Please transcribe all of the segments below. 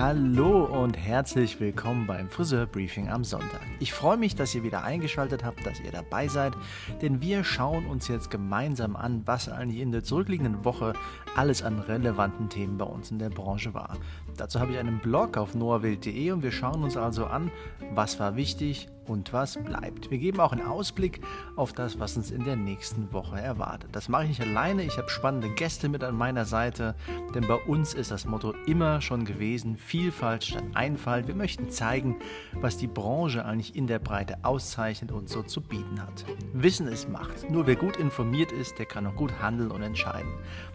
Hallo und herzlich willkommen beim Friseurbriefing am Sonntag. Ich freue mich, dass ihr wieder eingeschaltet habt, dass ihr dabei seid, denn wir schauen uns jetzt gemeinsam an, was eigentlich in der zurückliegenden Woche alles an relevanten Themen bei uns in der Branche war. Dazu habe ich einen Blog auf noahwild.de und wir schauen uns also an, was war wichtig, und was bleibt. Wir geben auch einen Ausblick auf das, was uns in der nächsten Woche erwartet. Das mache ich nicht alleine, ich habe spannende Gäste mit an meiner Seite, denn bei uns ist das Motto immer schon gewesen, Vielfalt statt Einfalt. Wir möchten zeigen, was die Branche eigentlich in der Breite auszeichnet und so zu bieten hat. Wissen ist Macht. Nur wer gut informiert ist, der kann auch gut handeln und entscheiden.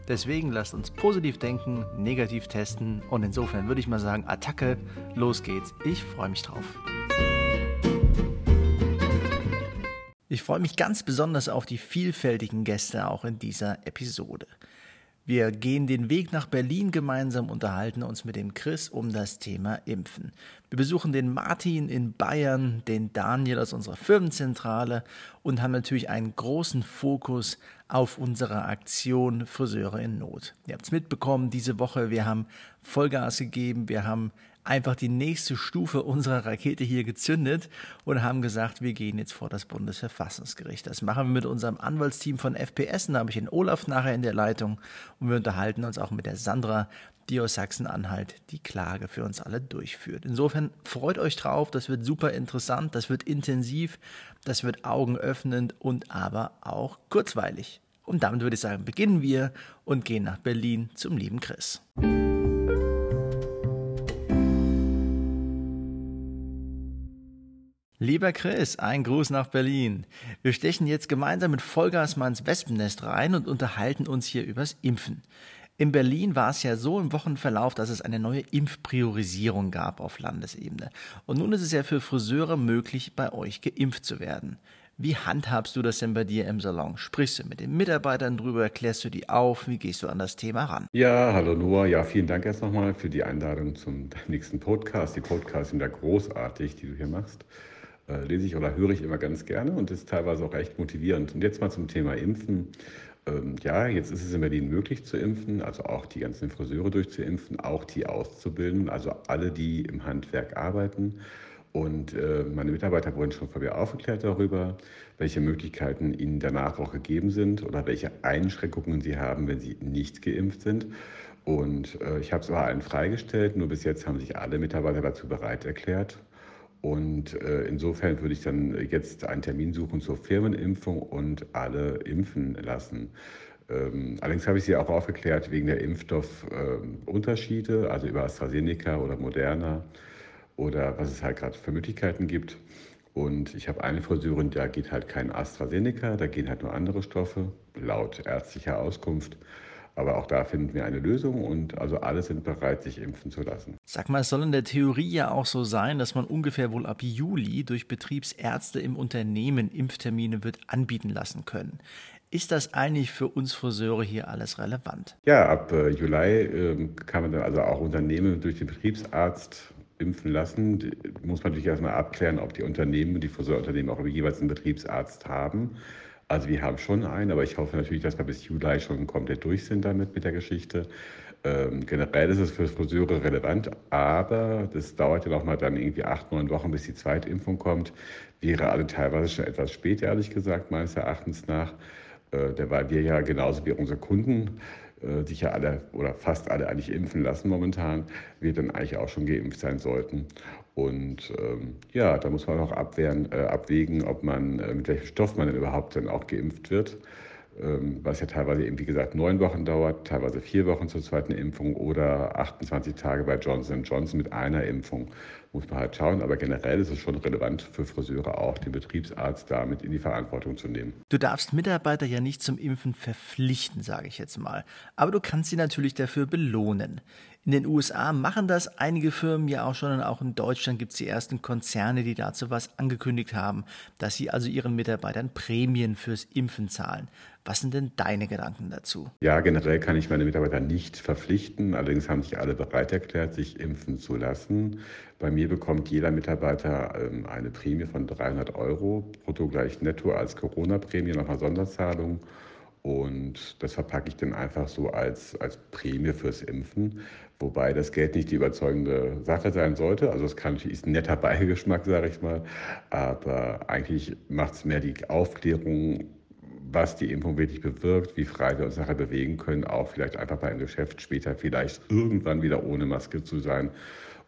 Deswegen lasst uns positiv denken, negativ testen und insofern würde ich mal sagen, Attacke, los geht's. Ich freue mich drauf. Ich freue mich ganz besonders auf die vielfältigen Gäste auch in dieser Episode. Wir gehen den Weg nach Berlin gemeinsam, unterhalten uns mit dem Chris um das Thema Impfen. Wir besuchen den Martin in Bayern, den Daniel aus unserer Firmenzentrale und haben natürlich einen großen Fokus auf unsere Aktion Friseure in Not. Ihr habt es mitbekommen, diese Woche, wir haben Vollgas gegeben, wir haben einfach die nächste Stufe unserer Rakete hier gezündet und haben gesagt, wir gehen jetzt vor das Bundesverfassungsgericht. Das machen wir mit unserem Anwaltsteam von FPS. Da habe ich den Olaf nachher in der Leitung und wir unterhalten uns auch mit der Sandra, die aus Sachsen-Anhalt die Klage für uns alle durchführt. Insofern freut euch drauf, das wird super interessant, das wird intensiv, das wird augenöffnend und aber auch kurzweilig. Und damit würde ich sagen, beginnen wir und gehen nach Berlin zum lieben Chris. Lieber Chris, ein Gruß nach Berlin. Wir stechen jetzt gemeinsam mit Vollgas mal ins Wespennest rein und unterhalten uns hier übers Impfen. In Berlin war es ja so im Wochenverlauf, dass es eine neue Impfpriorisierung gab auf Landesebene. Und nun ist es ja für Friseure möglich, bei euch geimpft zu werden. Wie handhabst du das denn bei dir im Salon? Sprichst du mit den Mitarbeitern drüber? Klärst du die auf? Wie gehst du an das Thema ran? Ja, hallo Noah. Ja, vielen Dank erst nochmal für die Einladung zum nächsten Podcast. Die Podcasts sind ja großartig, die du hier machst äh, lese ich oder höre ich immer ganz gerne und ist teilweise auch recht motivierend. Und jetzt mal zum Thema Impfen. Ähm, ja, jetzt ist es in Berlin möglich zu impfen, also auch die ganzen Friseure durchzuimpfen, auch die auszubilden, also alle, die im Handwerk arbeiten. Und äh, meine Mitarbeiter wurden schon von mir aufgeklärt darüber, welche Möglichkeiten ihnen danach auch gegeben sind oder welche Einschränkungen sie haben, wenn sie nicht geimpft sind. Und äh, ich habe es aber allen freigestellt, nur bis jetzt haben sich alle Mitarbeiter dazu bereit erklärt. Und äh, insofern würde ich dann jetzt einen Termin suchen zur Firmenimpfung und alle impfen lassen. Ähm, allerdings habe ich Sie auch aufgeklärt wegen der Impfstoffunterschiede, äh, also über AstraZeneca oder Moderna oder was es halt gerade für Möglichkeiten gibt. Und ich habe eine Friseurin, da geht halt kein AstraZeneca, da gehen halt nur andere Stoffe, laut ärztlicher Auskunft. Aber auch da finden wir eine Lösung und also alle sind bereit, sich impfen zu lassen. Sag mal, es soll in der Theorie ja auch so sein, dass man ungefähr wohl ab Juli durch Betriebsärzte im Unternehmen Impftermine wird anbieten lassen können. Ist das eigentlich für uns Friseure hier alles relevant? Ja, ab äh, Juli äh, kann man dann also auch Unternehmen durch den Betriebsarzt impfen lassen. Die muss man natürlich erstmal abklären, ob die Unternehmen, die Friseurunternehmen auch jeweils einen Betriebsarzt haben. Also wir haben schon einen, aber ich hoffe natürlich, dass wir bis Juli schon komplett durch sind damit mit der Geschichte. Ähm, generell ist es für Friseure relevant, aber das dauert ja noch mal dann irgendwie acht, neun Wochen, bis die Zweitimpfung kommt. Wäre also teilweise schon etwas spät, ehrlich gesagt, meines Erachtens nach. Äh, weil wir ja genauso wie unsere Kunden äh, sich ja alle oder fast alle eigentlich impfen lassen momentan, wir dann eigentlich auch schon geimpft sein sollten. Und ähm, ja, da muss man auch abwehren, äh, abwägen, ob man, äh, mit welchem Stoff man denn überhaupt dann auch geimpft wird. Ähm, was ja teilweise eben, wie gesagt, neun Wochen dauert, teilweise vier Wochen zur zweiten Impfung oder 28 Tage bei Johnson Johnson mit einer Impfung. Muss man halt schauen, aber generell ist es schon relevant für Friseure auch, den Betriebsarzt damit in die Verantwortung zu nehmen. Du darfst Mitarbeiter ja nicht zum Impfen verpflichten, sage ich jetzt mal. Aber du kannst sie natürlich dafür belohnen. In den USA machen das einige Firmen ja auch schon und auch in Deutschland gibt es die ersten Konzerne, die dazu was angekündigt haben, dass sie also ihren Mitarbeitern Prämien fürs Impfen zahlen. Was sind denn deine Gedanken dazu? Ja, generell kann ich meine Mitarbeiter nicht verpflichten. Allerdings haben sich alle bereit erklärt, sich impfen zu lassen. Bei mir bekommt jeder Mitarbeiter ähm, eine Prämie von 300 Euro, brutto gleich netto als Corona-Prämie, nochmal Sonderzahlung. Und das verpacke ich dann einfach so als, als Prämie fürs Impfen. Wobei das Geld nicht die überzeugende Sache sein sollte. Also es kann, ist ein netter Beigeschmack, sage ich mal. Aber eigentlich macht es mehr die Aufklärung, was die Impfung wirklich bewirkt, wie frei wir uns nachher bewegen können, auch vielleicht einfach bei einem Geschäft später vielleicht irgendwann wieder ohne Maske zu sein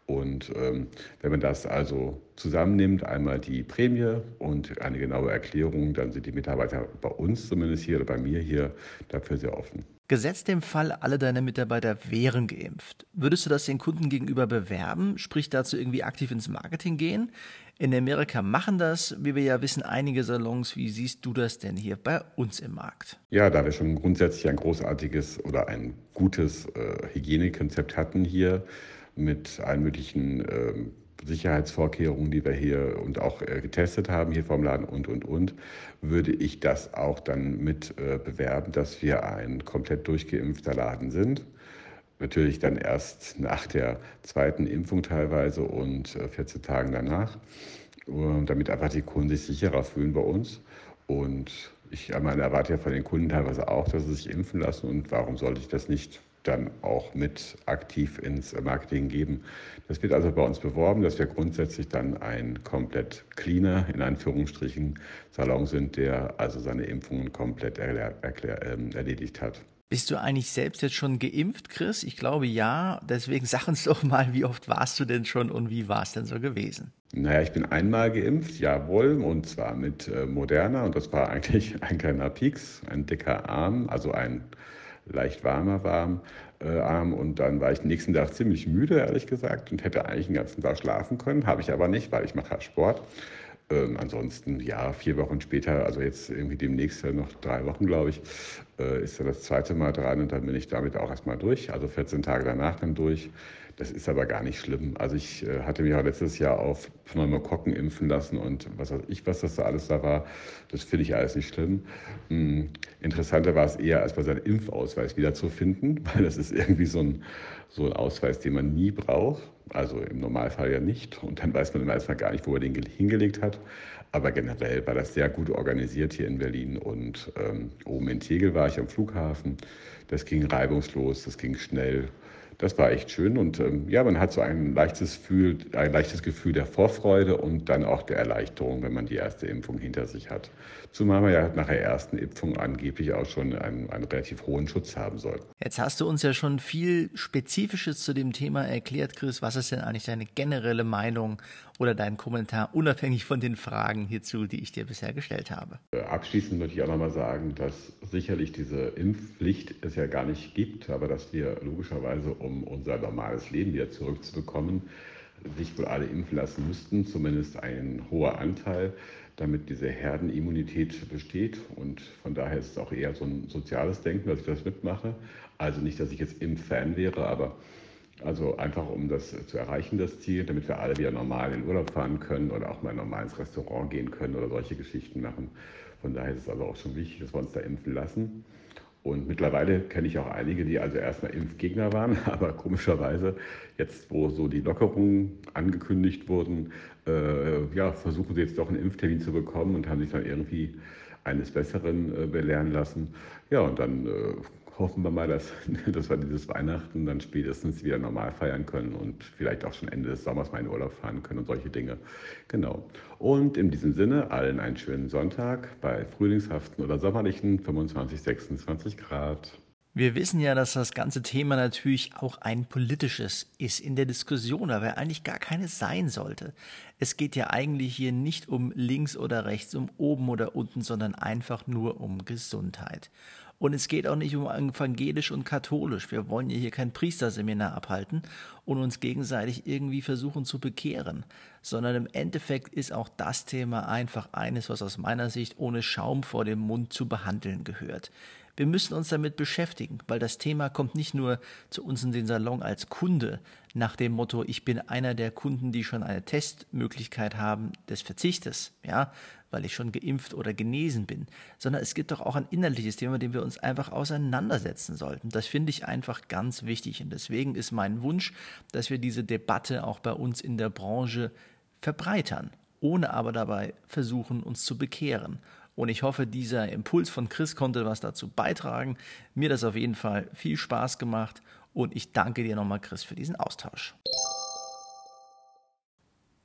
und ähm, wenn man das also zusammennimmt, einmal die Prämie und eine genaue Erklärung, dann sind die Mitarbeiter bei uns zumindest hier oder bei mir hier dafür sehr offen. Gesetzt dem Fall, alle deine Mitarbeiter wären geimpft. Würdest du das den Kunden gegenüber bewerben, sprich dazu irgendwie aktiv ins Marketing gehen? In Amerika machen das, wie wir ja wissen, einige Salons. Wie siehst du das denn hier bei uns im Markt? Ja, da wir schon grundsätzlich ein großartiges oder ein gutes äh, Hygienekonzept hatten hier, mit allen möglichen äh, Sicherheitsvorkehrungen, die wir hier und auch äh, getestet haben hier vom Laden und, und, und, würde ich das auch dann mit äh, bewerben, dass wir ein komplett durchgeimpfter Laden sind. Natürlich dann erst nach der zweiten Impfung teilweise und 14 äh, Tagen danach, damit einfach die Kunden sich sicherer fühlen bei uns. Und ich meine, erwarte ja von den Kunden teilweise auch, dass sie sich impfen lassen. Und warum sollte ich das nicht dann auch mit aktiv ins Marketing geben. Das wird also bei uns beworben, dass wir grundsätzlich dann ein komplett cleaner, in Anführungsstrichen, Salon sind, der also seine Impfungen komplett erklär, erklär, äh, erledigt hat. Bist du eigentlich selbst jetzt schon geimpft, Chris? Ich glaube ja. Deswegen sag uns doch mal, wie oft warst du denn schon und wie war es denn so gewesen? Naja, ich bin einmal geimpft, jawohl, und zwar mit äh, Moderna. Und das war eigentlich ein kleiner Pieks, ein dicker Arm, also ein leicht warmer warm, äh, Arm. Und dann war ich nächsten Tag ziemlich müde, ehrlich gesagt, und hätte eigentlich den ganzen Tag schlafen können. Habe ich aber nicht, weil ich mache Sport. Ähm, ansonsten, ja, vier Wochen später, also jetzt irgendwie demnächst noch drei Wochen, glaube ich, äh, ist er das zweite Mal dran und dann bin ich damit auch erstmal durch. Also 14 Tage danach dann durch. Das ist aber gar nicht schlimm. Also ich äh, hatte mich auch letztes Jahr auf Pneumokokken impfen lassen und was weiß ich, was das da alles da war. Das finde ich alles nicht schlimm. Hm, interessanter war es eher, als bei seinem Impfausweis wiederzufinden, weil das ist irgendwie so ein, so ein Ausweis, den man nie braucht. Also im Normalfall ja nicht. Und dann weiß man im erstmal gar nicht, wo er den hingelegt hat. Aber generell war das sehr gut organisiert hier in Berlin. Und ähm, oben in Tegel war ich am Flughafen. Das ging reibungslos, das ging schnell das war echt schön und ähm, ja, man hat so ein leichtes, Gefühl, ein leichtes Gefühl der Vorfreude und dann auch der Erleichterung, wenn man die erste Impfung hinter sich hat. Zumal man ja nach der ersten Impfung angeblich auch schon einen, einen relativ hohen Schutz haben soll. Jetzt hast du uns ja schon viel Spezifisches zu dem Thema erklärt, Chris. Was ist denn eigentlich deine generelle Meinung oder dein Kommentar, unabhängig von den Fragen hierzu, die ich dir bisher gestellt habe? Äh, abschließend möchte ich auch nochmal sagen, dass sicherlich diese Impfpflicht es ja gar nicht gibt, aber dass wir logischerweise, um unser normales Leben wieder zurückzubekommen, sich wohl alle impfen lassen müssten, zumindest ein hoher Anteil damit diese Herdenimmunität besteht. Und von daher ist es auch eher so ein soziales Denken, dass ich das mitmache. Also nicht, dass ich jetzt Impffan wäre, aber also einfach um das zu erreichen, das Ziel, damit wir alle wieder normal in Urlaub fahren können oder auch mal normal ins Restaurant gehen können oder solche Geschichten machen. Von daher ist es also auch schon wichtig, dass wir uns da impfen lassen. Und mittlerweile kenne ich auch einige, die also erstmal Impfgegner waren, aber komischerweise jetzt, wo so die Lockerungen angekündigt wurden, äh, ja, versuchen sie jetzt doch einen Impftermin zu bekommen und haben sich dann irgendwie eines Besseren äh, belehren lassen. Ja, und dann äh, hoffen wir mal, dass, dass wir dieses Weihnachten dann spätestens wieder normal feiern können und vielleicht auch schon Ende des Sommers mal in Urlaub fahren können und solche Dinge. Genau. Und in diesem Sinne allen einen schönen Sonntag bei frühlingshaften oder sommerlichen 25, 26 Grad. Wir wissen ja, dass das ganze Thema natürlich auch ein politisches ist in der Diskussion, aber eigentlich gar keines sein sollte. Es geht ja eigentlich hier nicht um links oder rechts, um oben oder unten, sondern einfach nur um Gesundheit. Und es geht auch nicht um evangelisch und katholisch. Wir wollen ja hier kein Priesterseminar abhalten und uns gegenseitig irgendwie versuchen zu bekehren, sondern im Endeffekt ist auch das Thema einfach eines, was aus meiner Sicht ohne Schaum vor dem Mund zu behandeln gehört. Wir müssen uns damit beschäftigen, weil das Thema kommt nicht nur zu uns in den Salon als Kunde nach dem Motto, ich bin einer der Kunden, die schon eine Testmöglichkeit haben des Verzichtes, ja, weil ich schon geimpft oder genesen bin, sondern es gibt doch auch ein innerliches Thema, mit dem wir uns einfach auseinandersetzen sollten. Das finde ich einfach ganz wichtig und deswegen ist mein Wunsch, dass wir diese Debatte auch bei uns in der Branche verbreitern, ohne aber dabei versuchen, uns zu bekehren Und ich hoffe, dieser Impuls von Chris konnte was dazu beitragen. Mir das auf jeden Fall viel Spaß gemacht und ich danke dir nochmal, Chris, für diesen Austausch.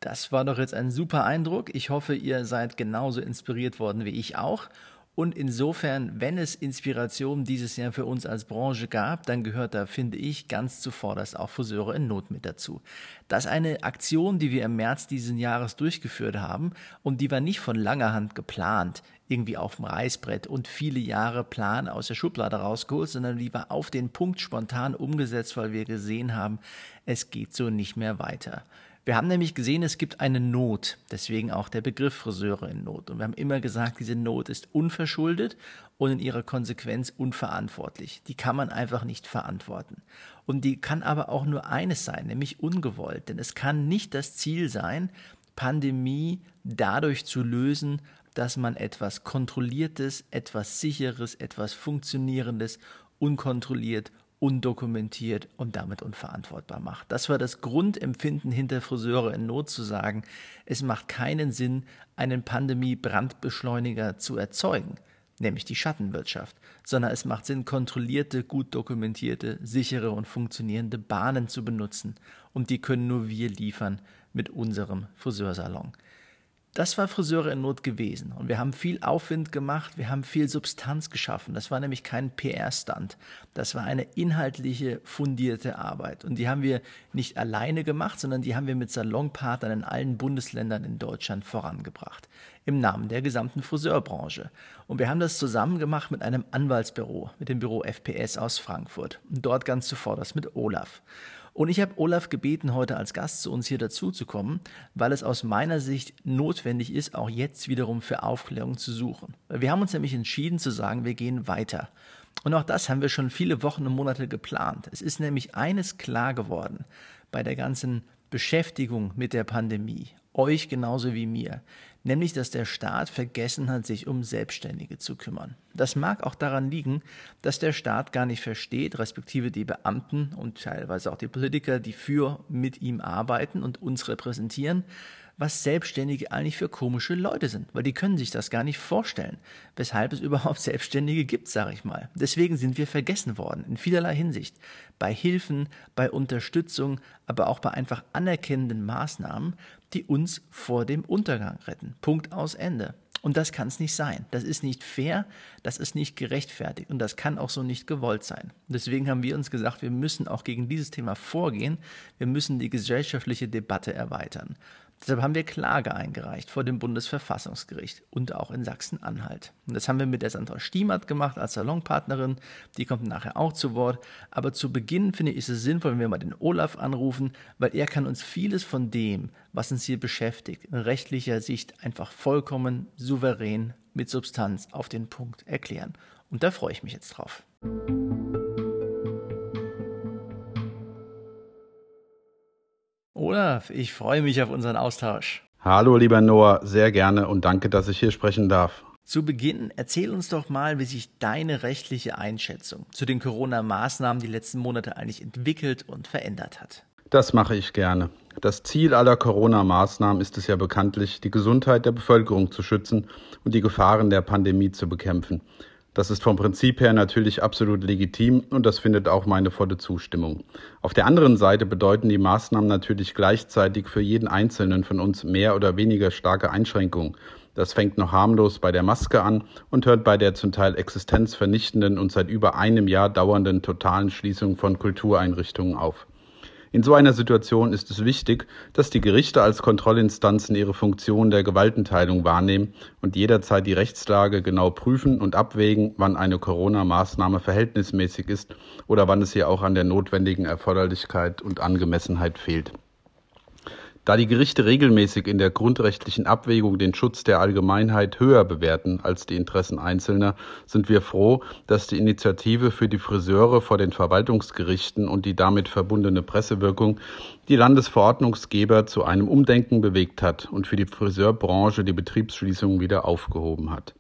Das war doch jetzt ein super Eindruck. Ich hoffe, ihr seid genauso inspiriert worden wie ich auch. Und insofern, wenn es Inspiration dieses Jahr für uns als Branche gab, dann gehört da, finde ich, ganz zuvorderst auch Friseure in Not mit dazu. Das ist eine Aktion, die wir im März diesen Jahres durchgeführt haben und die war nicht von langer Hand geplant, irgendwie auf dem Reißbrett und viele Jahre Plan aus der Schublade rausgeholt, sondern die war auf den Punkt spontan umgesetzt, weil wir gesehen haben, es geht so nicht mehr weiter. Wir haben nämlich gesehen, es gibt eine Not, deswegen auch der Begriff Friseure in Not. Und wir haben immer gesagt, diese Not ist unverschuldet und in ihrer Konsequenz unverantwortlich. Die kann man einfach nicht verantworten. Und die kann aber auch nur eines sein, nämlich ungewollt. Denn es kann nicht das Ziel sein, Pandemie dadurch zu lösen, dass man etwas Kontrolliertes, etwas Sicheres, etwas Funktionierendes unkontrolliert undokumentiert und damit unverantwortbar macht. Das war das Grundempfinden hinter Friseure in Not zu sagen, es macht keinen Sinn, einen Pandemie-Brandbeschleuniger zu erzeugen, nämlich die Schattenwirtschaft, sondern es macht Sinn, kontrollierte, gut dokumentierte, sichere und funktionierende Bahnen zu benutzen. Und die können nur wir liefern mit unserem Friseursalon. Das war Friseure in Not gewesen. Und wir haben viel Aufwind gemacht, wir haben viel Substanz geschaffen. Das war nämlich kein PR-Stand. Das war eine inhaltliche, fundierte Arbeit. Und die haben wir nicht alleine gemacht, sondern die haben wir mit Salonpartnern in allen Bundesländern in Deutschland vorangebracht. Im Namen der gesamten Friseurbranche. Und wir haben das zusammen gemacht mit einem Anwaltsbüro, mit dem Büro FPS aus Frankfurt. Und dort ganz zuvor das mit Olaf. Und ich habe Olaf gebeten, heute als Gast zu uns hier dazuzukommen, weil es aus meiner Sicht notwendig ist, auch jetzt wiederum für Aufklärung zu suchen. Wir haben uns nämlich entschieden zu sagen, wir gehen weiter. Und auch das haben wir schon viele Wochen und Monate geplant. Es ist nämlich eines klar geworden bei der ganzen Beschäftigung mit der Pandemie, euch genauso wie mir nämlich dass der Staat vergessen hat, sich um Selbstständige zu kümmern. Das mag auch daran liegen, dass der Staat gar nicht versteht, respektive die Beamten und teilweise auch die Politiker, die für mit ihm arbeiten und uns repräsentieren, was Selbstständige eigentlich für komische Leute sind, weil die können sich das gar nicht vorstellen, weshalb es überhaupt Selbstständige gibt, sage ich mal. Deswegen sind wir vergessen worden, in vielerlei Hinsicht. Bei Hilfen, bei Unterstützung, aber auch bei einfach anerkennenden Maßnahmen, die uns vor dem Untergang retten. Punkt aus Ende. Und das kann es nicht sein. Das ist nicht fair, das ist nicht gerechtfertigt und das kann auch so nicht gewollt sein. Deswegen haben wir uns gesagt, wir müssen auch gegen dieses Thema vorgehen. Wir müssen die gesellschaftliche Debatte erweitern. Deshalb haben wir Klage eingereicht vor dem Bundesverfassungsgericht und auch in Sachsen-Anhalt. Und das haben wir mit der Sandra Stiemert gemacht als Salonpartnerin. Die kommt nachher auch zu Wort. Aber zu Beginn finde ich ist es sinnvoll, wenn wir mal den Olaf anrufen, weil er kann uns vieles von dem, was uns hier beschäftigt, in rechtlicher Sicht einfach vollkommen souverän mit Substanz auf den Punkt erklären. Und da freue ich mich jetzt drauf. Olaf, ich freue mich auf unseren Austausch. Hallo, lieber Noah, sehr gerne und danke, dass ich hier sprechen darf. Zu Beginn erzähl uns doch mal, wie sich deine rechtliche Einschätzung zu den Corona-Maßnahmen die letzten Monate eigentlich entwickelt und verändert hat. Das mache ich gerne. Das Ziel aller Corona-Maßnahmen ist es ja bekanntlich, die Gesundheit der Bevölkerung zu schützen und die Gefahren der Pandemie zu bekämpfen. Das ist vom Prinzip her natürlich absolut legitim und das findet auch meine volle Zustimmung. Auf der anderen Seite bedeuten die Maßnahmen natürlich gleichzeitig für jeden Einzelnen von uns mehr oder weniger starke Einschränkungen. Das fängt noch harmlos bei der Maske an und hört bei der zum Teil existenzvernichtenden und seit über einem Jahr dauernden totalen Schließung von Kultureinrichtungen auf. In so einer Situation ist es wichtig, dass die Gerichte als Kontrollinstanzen ihre Funktion der Gewaltenteilung wahrnehmen und jederzeit die Rechtslage genau prüfen und abwägen, wann eine Corona-Maßnahme verhältnismäßig ist oder wann es ihr auch an der notwendigen Erforderlichkeit und Angemessenheit fehlt. Da die Gerichte regelmäßig in der grundrechtlichen Abwägung den Schutz der Allgemeinheit höher bewerten als die Interessen Einzelner, sind wir froh, dass die Initiative für die Friseure vor den Verwaltungsgerichten und die damit verbundene Pressewirkung die Landesverordnungsgeber zu einem Umdenken bewegt hat und für die Friseurbranche die Betriebsschließung wieder aufgehoben hat.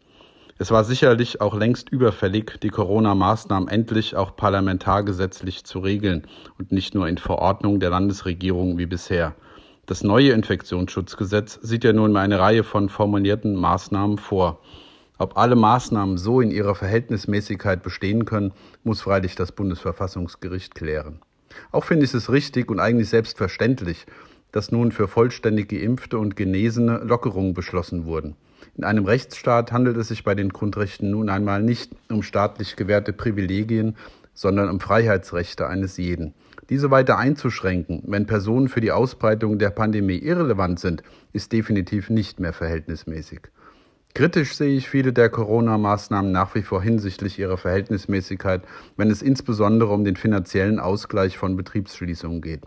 Es war sicherlich auch längst überfällig, die Corona-Maßnahmen endlich auch parlamentargesetzlich zu regeln und nicht nur in Verordnung der Landesregierung wie bisher. Das neue Infektionsschutzgesetz sieht ja nun eine Reihe von formulierten Maßnahmen vor. Ob alle Maßnahmen so in ihrer Verhältnismäßigkeit bestehen können, muss freilich das Bundesverfassungsgericht klären. Auch finde ich es richtig und eigentlich selbstverständlich, dass nun für vollständig geimpfte und Genesene Lockerungen beschlossen wurden. In einem Rechtsstaat handelt es sich bei den Grundrechten nun einmal nicht um staatlich gewährte Privilegien, sondern um Freiheitsrechte eines jeden. Diese weiter einzuschränken, wenn Personen für die Ausbreitung der Pandemie irrelevant sind, ist definitiv nicht mehr verhältnismäßig. Kritisch sehe ich viele der Corona-Maßnahmen nach wie vor hinsichtlich ihrer Verhältnismäßigkeit, wenn es insbesondere um den finanziellen Ausgleich von Betriebsschließungen geht.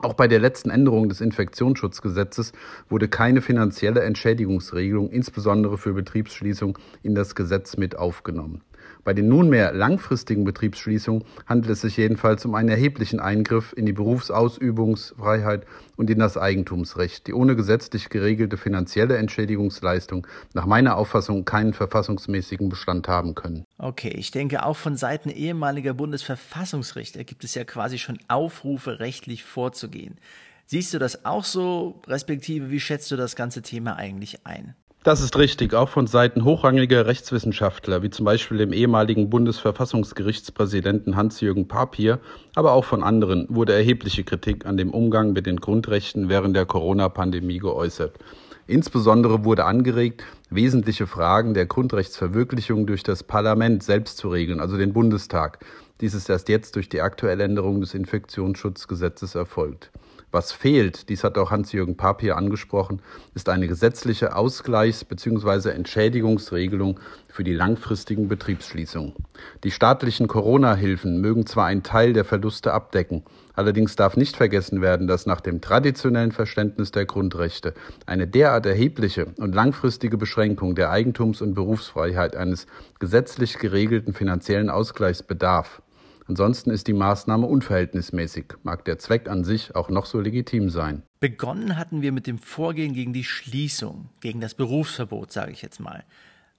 Auch bei der letzten Änderung des Infektionsschutzgesetzes wurde keine finanzielle Entschädigungsregelung, insbesondere für Betriebsschließung, in das Gesetz mit aufgenommen. Bei den nunmehr langfristigen Betriebsschließungen handelt es sich jedenfalls um einen erheblichen Eingriff in die Berufsausübungsfreiheit und in das Eigentumsrecht, die ohne gesetzlich geregelte finanzielle Entschädigungsleistung nach meiner Auffassung keinen verfassungsmäßigen Bestand haben können. Okay, ich denke auch von Seiten ehemaliger Bundesverfassungsrichter gibt es ja quasi schon Aufrufe, rechtlich vorzugehen. Siehst du das auch so, respektive wie schätzt du das ganze Thema eigentlich ein? Das ist richtig, auch von Seiten hochrangiger Rechtswissenschaftler, wie zum Beispiel dem ehemaligen Bundesverfassungsgerichtspräsidenten Hans-Jürgen Papier, aber auch von anderen, wurde erhebliche Kritik an dem Umgang mit den Grundrechten während der Corona-Pandemie geäußert. Insbesondere wurde angeregt, wesentliche Fragen der Grundrechtsverwirklichung durch das Parlament selbst zu regeln, also den Bundestag. Dies ist erst jetzt durch die aktuelle Änderung des Infektionsschutzgesetzes erfolgt. Was fehlt, dies hat auch Hans-Jürgen Papier angesprochen, ist eine gesetzliche Ausgleichs- bzw. Entschädigungsregelung für die langfristigen Betriebsschließungen. Die staatlichen Corona-Hilfen mögen zwar einen Teil der Verluste abdecken, allerdings darf nicht vergessen werden, dass nach dem traditionellen Verständnis der Grundrechte eine derart erhebliche und langfristige Beschränkung der Eigentums- und Berufsfreiheit eines gesetzlich geregelten finanziellen Ausgleichs bedarf. Ansonsten ist die Maßnahme unverhältnismäßig, mag der Zweck an sich auch noch so legitim sein. Begonnen hatten wir mit dem Vorgehen gegen die Schließung, gegen das Berufsverbot, sage ich jetzt mal.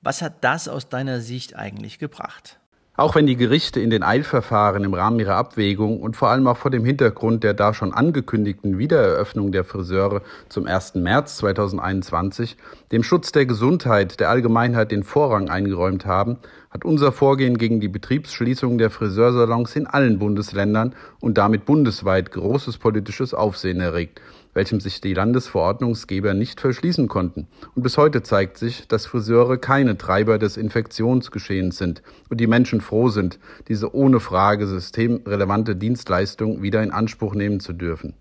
Was hat das aus deiner Sicht eigentlich gebracht? Auch wenn die Gerichte in den Eilverfahren im Rahmen ihrer Abwägung und vor allem auch vor dem Hintergrund der da schon angekündigten Wiedereröffnung der Friseure zum 1. März 2021 dem Schutz der Gesundheit der Allgemeinheit den Vorrang eingeräumt haben, hat unser Vorgehen gegen die Betriebsschließung der Friseursalons in allen Bundesländern und damit bundesweit großes politisches Aufsehen erregt welchem sich die Landesverordnungsgeber nicht verschließen konnten. Und bis heute zeigt sich, dass Friseure keine Treiber des Infektionsgeschehens sind und die Menschen froh sind, diese ohne Frage systemrelevante Dienstleistung wieder in Anspruch nehmen zu dürfen.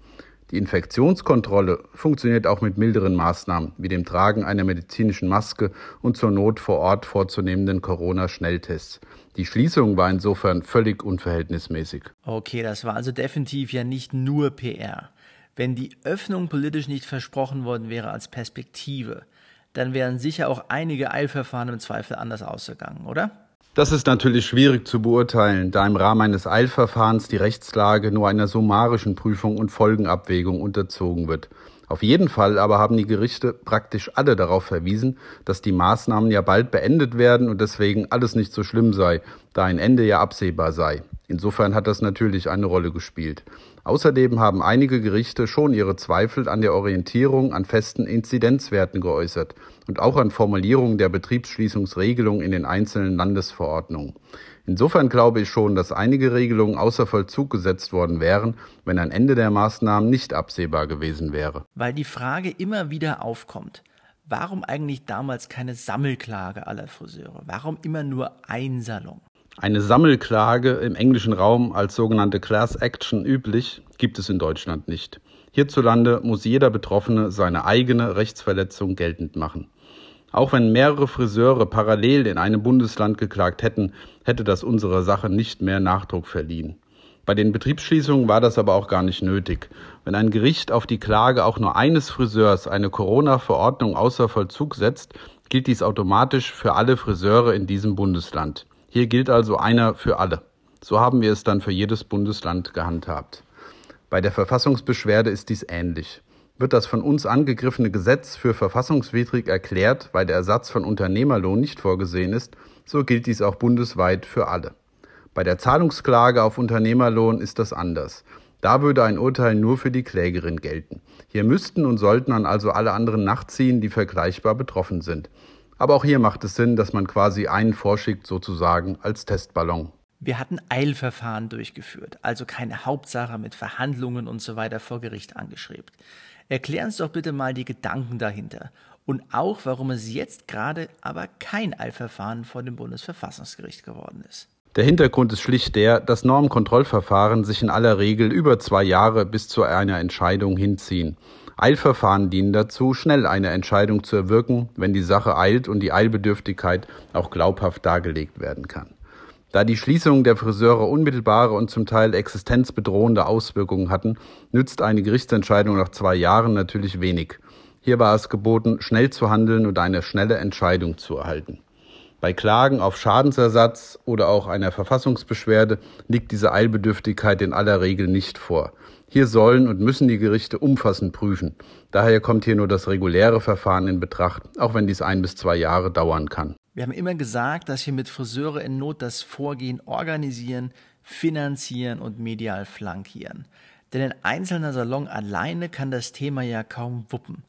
Die Infektionskontrolle funktioniert auch mit milderen Maßnahmen, wie dem Tragen einer medizinischen Maske und zur Not vor Ort vorzunehmenden Corona-Schnelltests. Die Schließung war insofern völlig unverhältnismäßig. Okay, das war also definitiv ja nicht nur PR. Wenn die Öffnung politisch nicht versprochen worden wäre als Perspektive, dann wären sicher auch einige Eilverfahren im Zweifel anders ausgegangen, oder? Das ist natürlich schwierig zu beurteilen, da im Rahmen eines Eilverfahrens die Rechtslage nur einer summarischen Prüfung und Folgenabwägung unterzogen wird. Auf jeden Fall aber haben die Gerichte praktisch alle darauf verwiesen, dass die Maßnahmen ja bald beendet werden und deswegen alles nicht so schlimm sei, da ein Ende ja absehbar sei. Insofern hat das natürlich eine Rolle gespielt. Außerdem haben einige Gerichte schon ihre Zweifel an der Orientierung an festen Inzidenzwerten geäußert und auch an Formulierungen der Betriebsschließungsregelung in den einzelnen Landesverordnungen. Insofern glaube ich schon, dass einige Regelungen außer Vollzug gesetzt worden wären, wenn ein Ende der Maßnahmen nicht absehbar gewesen wäre. Weil die Frage immer wieder aufkommt, warum eigentlich damals keine Sammelklage aller Friseure? Warum immer nur ein Salon? Eine Sammelklage im englischen Raum als sogenannte Class Action üblich gibt es in Deutschland nicht. Hierzulande muss jeder Betroffene seine eigene Rechtsverletzung geltend machen. Auch wenn mehrere Friseure parallel in einem Bundesland geklagt hätten, hätte das unserer Sache nicht mehr Nachdruck verliehen. Bei den Betriebsschließungen war das aber auch gar nicht nötig. Wenn ein Gericht auf die Klage auch nur eines Friseurs eine Corona-Verordnung außer Vollzug setzt, gilt dies automatisch für alle Friseure in diesem Bundesland. Hier gilt also einer für alle. So haben wir es dann für jedes Bundesland gehandhabt. Bei der Verfassungsbeschwerde ist dies ähnlich. Wird das von uns angegriffene Gesetz für verfassungswidrig erklärt, weil der Ersatz von Unternehmerlohn nicht vorgesehen ist, so gilt dies auch bundesweit für alle. Bei der Zahlungsklage auf Unternehmerlohn ist das anders. Da würde ein Urteil nur für die Klägerin gelten. Hier müssten und sollten dann also alle anderen nachziehen, die vergleichbar betroffen sind. Aber auch hier macht es Sinn, dass man quasi einen vorschickt, sozusagen als Testballon. Wir hatten Eilverfahren durchgeführt, also keine Hauptsache mit Verhandlungen und so weiter vor Gericht angeschrieben. Erklären Sie doch bitte mal die Gedanken dahinter und auch, warum es jetzt gerade aber kein Eilverfahren vor dem Bundesverfassungsgericht geworden ist. Der Hintergrund ist schlicht der, dass Normkontrollverfahren sich in aller Regel über zwei Jahre bis zu einer Entscheidung hinziehen. Eilverfahren dienen dazu, schnell eine Entscheidung zu erwirken, wenn die Sache eilt und die Eilbedürftigkeit auch glaubhaft dargelegt werden kann. Da die Schließungen der Friseure unmittelbare und zum Teil existenzbedrohende Auswirkungen hatten, nützt eine Gerichtsentscheidung nach zwei Jahren natürlich wenig. Hier war es geboten, schnell zu handeln und eine schnelle Entscheidung zu erhalten. Bei Klagen auf Schadensersatz oder auch einer Verfassungsbeschwerde liegt diese Eilbedürftigkeit in aller Regel nicht vor. Hier sollen und müssen die Gerichte umfassend prüfen. Daher kommt hier nur das reguläre Verfahren in Betracht, auch wenn dies ein bis zwei Jahre dauern kann. Wir haben immer gesagt, dass wir mit Friseure in Not das Vorgehen organisieren, finanzieren und medial flankieren. Denn ein einzelner Salon alleine kann das Thema ja kaum wuppen.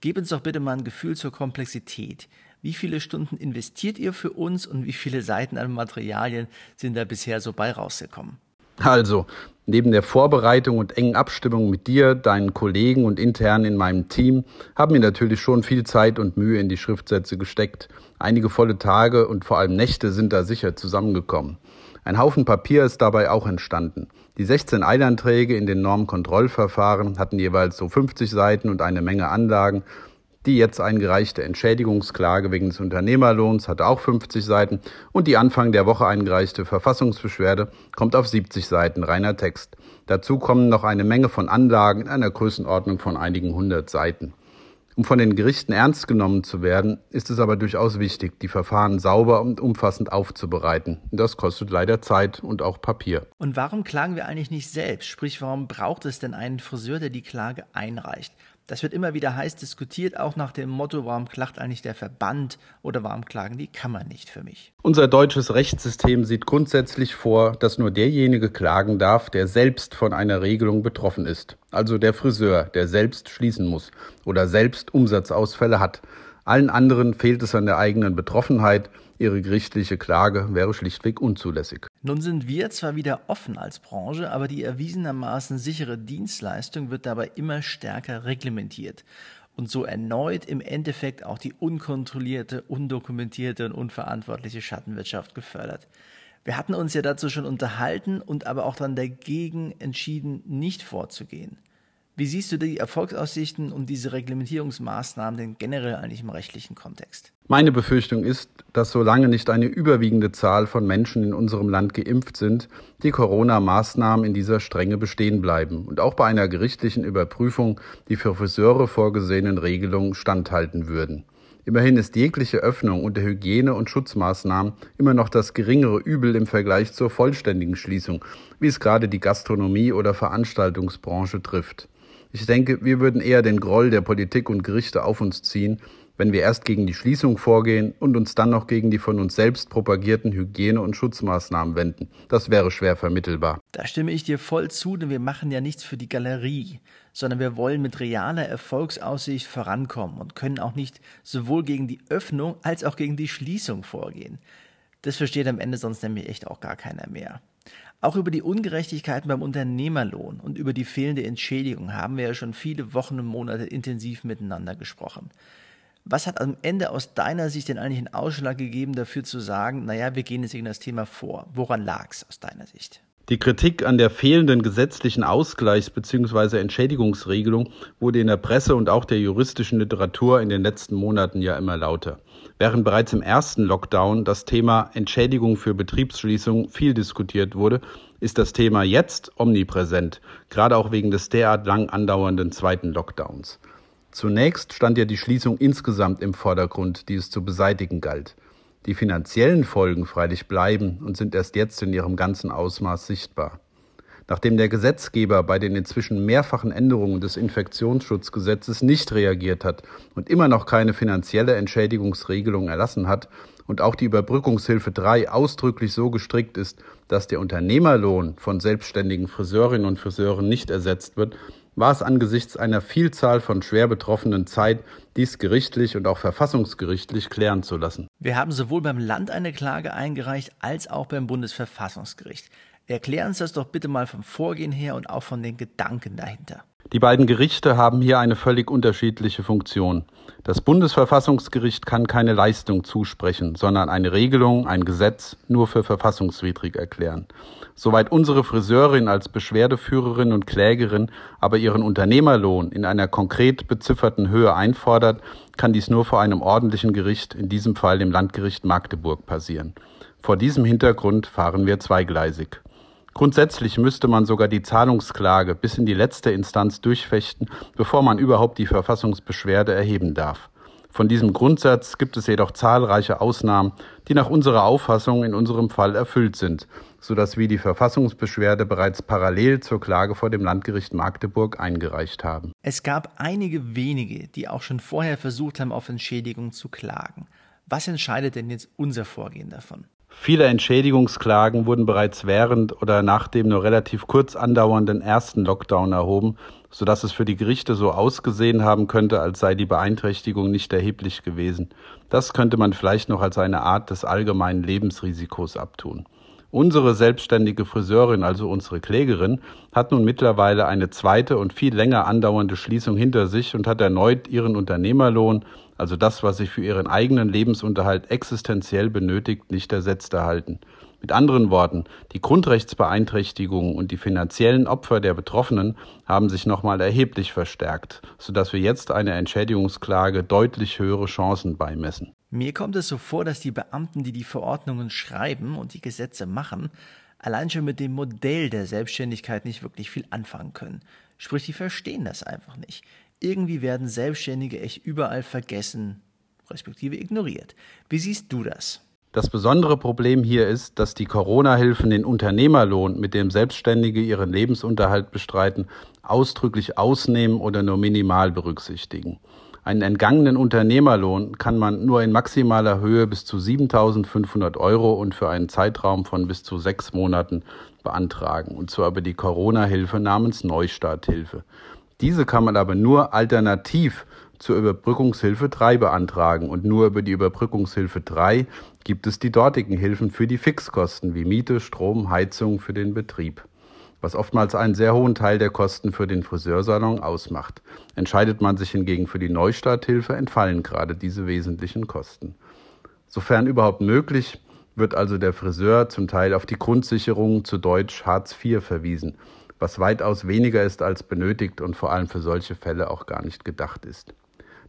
Gebt uns doch bitte mal ein Gefühl zur Komplexität. Wie viele Stunden investiert ihr für uns und wie viele Seiten an Materialien sind da bisher so bei rausgekommen? Also, neben der Vorbereitung und engen Abstimmung mit dir, deinen Kollegen und intern in meinem Team haben wir natürlich schon viel Zeit und Mühe in die Schriftsätze gesteckt. Einige volle Tage und vor allem Nächte sind da sicher zusammengekommen. Ein Haufen Papier ist dabei auch entstanden. Die 16 Eilanträge in den Normkontrollverfahren hatten jeweils so 50 Seiten und eine Menge Anlagen die jetzt eingereichte Entschädigungsklage wegen des Unternehmerlohns hatte auch 50 Seiten und die Anfang der Woche eingereichte Verfassungsbeschwerde kommt auf 70 Seiten reiner Text. Dazu kommen noch eine Menge von Anlagen in einer Größenordnung von einigen hundert Seiten. Um von den Gerichten ernst genommen zu werden, ist es aber durchaus wichtig, die Verfahren sauber und umfassend aufzubereiten. Das kostet leider Zeit und auch Papier. Und warum klagen wir eigentlich nicht selbst? Sprich, warum braucht es denn einen Friseur, der die Klage einreicht? Das wird immer wieder heiß diskutiert, auch nach dem Motto, warum klagt eigentlich der Verband oder warum klagen die Kammer nicht für mich? Unser deutsches Rechtssystem sieht grundsätzlich vor, dass nur derjenige klagen darf, der selbst von einer Regelung betroffen ist. Also der Friseur, der selbst schließen muss oder selbst Umsatzausfälle hat. Allen anderen fehlt es an der eigenen Betroffenheit. Ihre gerichtliche Klage wäre schlichtweg unzulässig. Nun sind wir zwar wieder offen als Branche, aber die erwiesenermaßen sichere Dienstleistung wird dabei immer stärker reglementiert und so erneut im Endeffekt auch die unkontrollierte, undokumentierte und unverantwortliche Schattenwirtschaft gefördert. Wir hatten uns ja dazu schon unterhalten und aber auch dann dagegen entschieden, nicht vorzugehen. Wie siehst du die Erfolgsaussichten und diese Reglementierungsmaßnahmen denn generell eigentlich im rechtlichen Kontext? Meine Befürchtung ist, dass solange nicht eine überwiegende Zahl von Menschen in unserem Land geimpft sind, die Corona-Maßnahmen in dieser Strenge bestehen bleiben und auch bei einer gerichtlichen Überprüfung die für Friseure vorgesehenen Regelungen standhalten würden. Immerhin ist jegliche Öffnung unter Hygiene- und Schutzmaßnahmen immer noch das geringere Übel im Vergleich zur vollständigen Schließung, wie es gerade die Gastronomie oder Veranstaltungsbranche trifft. Ich denke, wir würden eher den Groll der Politik und Gerichte auf uns ziehen, wenn wir erst gegen die Schließung vorgehen und uns dann noch gegen die von uns selbst propagierten Hygiene- und Schutzmaßnahmen wenden. Das wäre schwer vermittelbar. Da stimme ich dir voll zu, denn wir machen ja nichts für die Galerie, sondern wir wollen mit realer Erfolgsaussicht vorankommen und können auch nicht sowohl gegen die Öffnung als auch gegen die Schließung vorgehen. Das versteht am Ende sonst nämlich echt auch gar keiner mehr. Auch über die Ungerechtigkeiten beim Unternehmerlohn und über die fehlende Entschädigung haben wir ja schon viele Wochen und Monate intensiv miteinander gesprochen. Was hat am Ende aus deiner Sicht denn eigentlich einen Ausschlag gegeben, dafür zu sagen, naja, wir gehen jetzt gegen das Thema vor? Woran lag es aus deiner Sicht? Die Kritik an der fehlenden gesetzlichen Ausgleichs- bzw. Entschädigungsregelung wurde in der Presse und auch der juristischen Literatur in den letzten Monaten ja immer lauter. Während bereits im ersten Lockdown das Thema Entschädigung für Betriebsschließung viel diskutiert wurde, ist das Thema jetzt omnipräsent, gerade auch wegen des derart lang andauernden zweiten Lockdowns. Zunächst stand ja die Schließung insgesamt im Vordergrund, die es zu beseitigen galt. Die finanziellen Folgen freilich bleiben und sind erst jetzt in ihrem ganzen Ausmaß sichtbar. Nachdem der Gesetzgeber bei den inzwischen mehrfachen Änderungen des Infektionsschutzgesetzes nicht reagiert hat und immer noch keine finanzielle Entschädigungsregelung erlassen hat und auch die Überbrückungshilfe 3 ausdrücklich so gestrickt ist, dass der Unternehmerlohn von selbstständigen Friseurinnen und Friseuren nicht ersetzt wird, war es angesichts einer Vielzahl von schwer Betroffenen Zeit, dies gerichtlich und auch verfassungsgerichtlich klären zu lassen. Wir haben sowohl beim Land eine Klage eingereicht als auch beim Bundesverfassungsgericht. Erklären Sie das doch bitte mal vom Vorgehen her und auch von den Gedanken dahinter. Die beiden Gerichte haben hier eine völlig unterschiedliche Funktion. Das Bundesverfassungsgericht kann keine Leistung zusprechen, sondern eine Regelung, ein Gesetz nur für verfassungswidrig erklären. Soweit unsere Friseurin als Beschwerdeführerin und Klägerin aber ihren Unternehmerlohn in einer konkret bezifferten Höhe einfordert, kann dies nur vor einem ordentlichen Gericht, in diesem Fall dem Landgericht Magdeburg, passieren. Vor diesem Hintergrund fahren wir zweigleisig. Grundsätzlich müsste man sogar die Zahlungsklage bis in die letzte Instanz durchfechten, bevor man überhaupt die Verfassungsbeschwerde erheben darf. Von diesem Grundsatz gibt es jedoch zahlreiche Ausnahmen, die nach unserer Auffassung in unserem Fall erfüllt sind, sodass wir die Verfassungsbeschwerde bereits parallel zur Klage vor dem Landgericht Magdeburg eingereicht haben. Es gab einige wenige, die auch schon vorher versucht haben, auf Entschädigung zu klagen. Was entscheidet denn jetzt unser Vorgehen davon? Viele Entschädigungsklagen wurden bereits während oder nach dem nur relativ kurz andauernden ersten Lockdown erhoben, sodass es für die Gerichte so ausgesehen haben könnte, als sei die Beeinträchtigung nicht erheblich gewesen. Das könnte man vielleicht noch als eine Art des allgemeinen Lebensrisikos abtun. Unsere selbstständige Friseurin, also unsere Klägerin, hat nun mittlerweile eine zweite und viel länger andauernde Schließung hinter sich und hat erneut ihren Unternehmerlohn, also das, was sie für ihren eigenen Lebensunterhalt existenziell benötigt, nicht ersetzt erhalten. Mit anderen Worten, die Grundrechtsbeeinträchtigungen und die finanziellen Opfer der Betroffenen haben sich nochmal erheblich verstärkt, sodass wir jetzt einer Entschädigungsklage deutlich höhere Chancen beimessen. Mir kommt es so vor, dass die Beamten, die die Verordnungen schreiben und die Gesetze machen, allein schon mit dem Modell der Selbstständigkeit nicht wirklich viel anfangen können. Sprich, die verstehen das einfach nicht. Irgendwie werden Selbstständige echt überall vergessen, respektive ignoriert. Wie siehst du das? Das besondere Problem hier ist, dass die Corona-Hilfen den Unternehmerlohn, mit dem Selbstständige ihren Lebensunterhalt bestreiten, ausdrücklich ausnehmen oder nur minimal berücksichtigen. Einen entgangenen Unternehmerlohn kann man nur in maximaler Höhe bis zu 7.500 Euro und für einen Zeitraum von bis zu sechs Monaten beantragen, und zwar über die Corona-Hilfe namens Neustarthilfe. Diese kann man aber nur alternativ zur Überbrückungshilfe 3 beantragen und nur über die Überbrückungshilfe 3 gibt es die dortigen Hilfen für die Fixkosten wie Miete, Strom, Heizung für den Betrieb was oftmals einen sehr hohen Teil der Kosten für den Friseursalon ausmacht. Entscheidet man sich hingegen für die Neustarthilfe, entfallen gerade diese wesentlichen Kosten. Sofern überhaupt möglich, wird also der Friseur zum Teil auf die Grundsicherung zu Deutsch Hartz IV verwiesen, was weitaus weniger ist als benötigt und vor allem für solche Fälle auch gar nicht gedacht ist.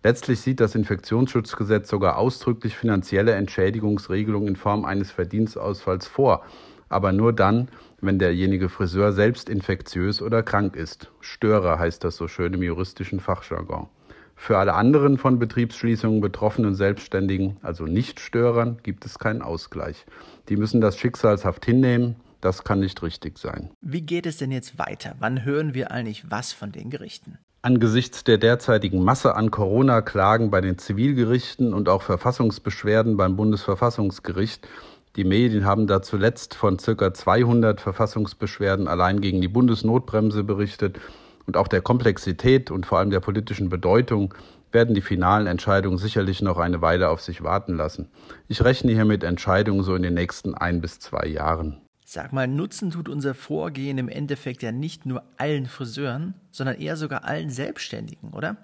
Letztlich sieht das Infektionsschutzgesetz sogar ausdrücklich finanzielle Entschädigungsregelungen in Form eines Verdienstausfalls vor, aber nur dann, wenn derjenige Friseur selbst infektiös oder krank ist. Störer heißt das so schön im juristischen Fachjargon. Für alle anderen von Betriebsschließungen betroffenen Selbstständigen, also Nichtstörern, gibt es keinen Ausgleich. Die müssen das schicksalshaft hinnehmen. Das kann nicht richtig sein. Wie geht es denn jetzt weiter? Wann hören wir eigentlich was von den Gerichten? Angesichts der derzeitigen Masse an Corona-Klagen bei den Zivilgerichten und auch Verfassungsbeschwerden beim Bundesverfassungsgericht die Medien haben da zuletzt von ca. 200 Verfassungsbeschwerden allein gegen die Bundesnotbremse berichtet. Und auch der Komplexität und vor allem der politischen Bedeutung werden die finalen Entscheidungen sicherlich noch eine Weile auf sich warten lassen. Ich rechne hier mit Entscheidungen so in den nächsten ein bis zwei Jahren. Sag mal, Nutzen tut unser Vorgehen im Endeffekt ja nicht nur allen Friseuren, sondern eher sogar allen Selbstständigen, oder?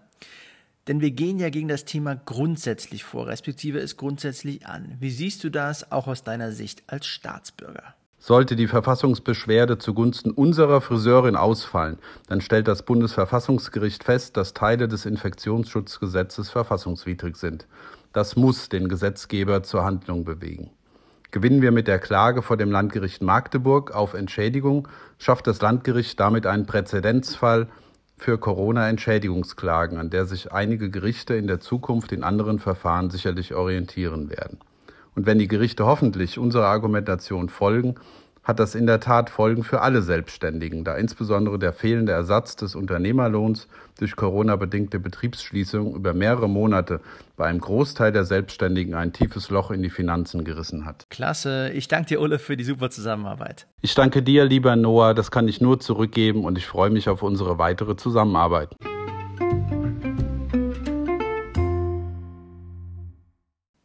Denn wir gehen ja gegen das Thema grundsätzlich vor, respektive es grundsätzlich an. Wie siehst du das auch aus deiner Sicht als Staatsbürger? Sollte die Verfassungsbeschwerde zugunsten unserer Friseurin ausfallen, dann stellt das Bundesverfassungsgericht fest, dass Teile des Infektionsschutzgesetzes verfassungswidrig sind. Das muss den Gesetzgeber zur Handlung bewegen. Gewinnen wir mit der Klage vor dem Landgericht Magdeburg auf Entschädigung, schafft das Landgericht damit einen Präzedenzfall, für Corona-Entschädigungsklagen, an der sich einige Gerichte in der Zukunft in anderen Verfahren sicherlich orientieren werden. Und wenn die Gerichte hoffentlich unserer Argumentation folgen, hat das in der Tat Folgen für alle Selbstständigen, da insbesondere der fehlende Ersatz des Unternehmerlohns durch Corona-bedingte Betriebsschließung über mehrere Monate bei einem Großteil der Selbstständigen ein tiefes Loch in die Finanzen gerissen hat. Klasse. Ich danke dir, Ulle, für die super Zusammenarbeit. Ich danke dir, lieber Noah. Das kann ich nur zurückgeben und ich freue mich auf unsere weitere Zusammenarbeit.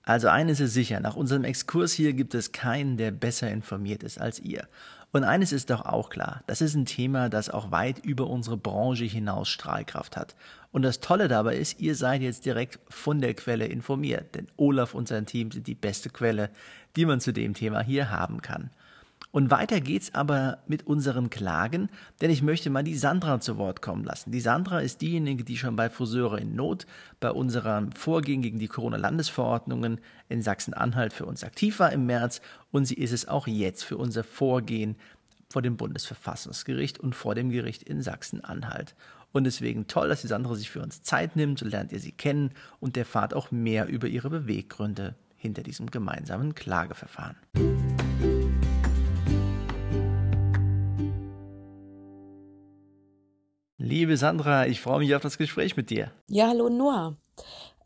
Also eines ist sicher, nach unserem Exkurs hier gibt es keinen, der besser informiert ist als ihr. Und eines ist doch auch klar, das ist ein Thema, das auch weit über unsere Branche hinaus Strahlkraft hat. Und das Tolle dabei ist, ihr seid jetzt direkt von der Quelle informiert, denn Olaf und sein Team sind die beste Quelle, die man zu dem Thema hier haben kann. Und weiter geht's aber mit unseren Klagen, denn ich möchte mal die Sandra zu Wort kommen lassen. Die Sandra ist diejenige, die schon bei Friseure in Not bei unserem Vorgehen gegen die Corona-Landesverordnungen in Sachsen-Anhalt für uns aktiv war im März und sie ist es auch jetzt für unser Vorgehen vor dem Bundesverfassungsgericht und vor dem Gericht in Sachsen-Anhalt. Und deswegen toll, dass die Sandra sich für uns Zeit nimmt, so lernt ihr sie kennen und erfahrt auch mehr über ihre Beweggründe hinter diesem gemeinsamen Klageverfahren. Liebe Sandra, ich freue mich auf das Gespräch mit dir. Ja, hallo Noah.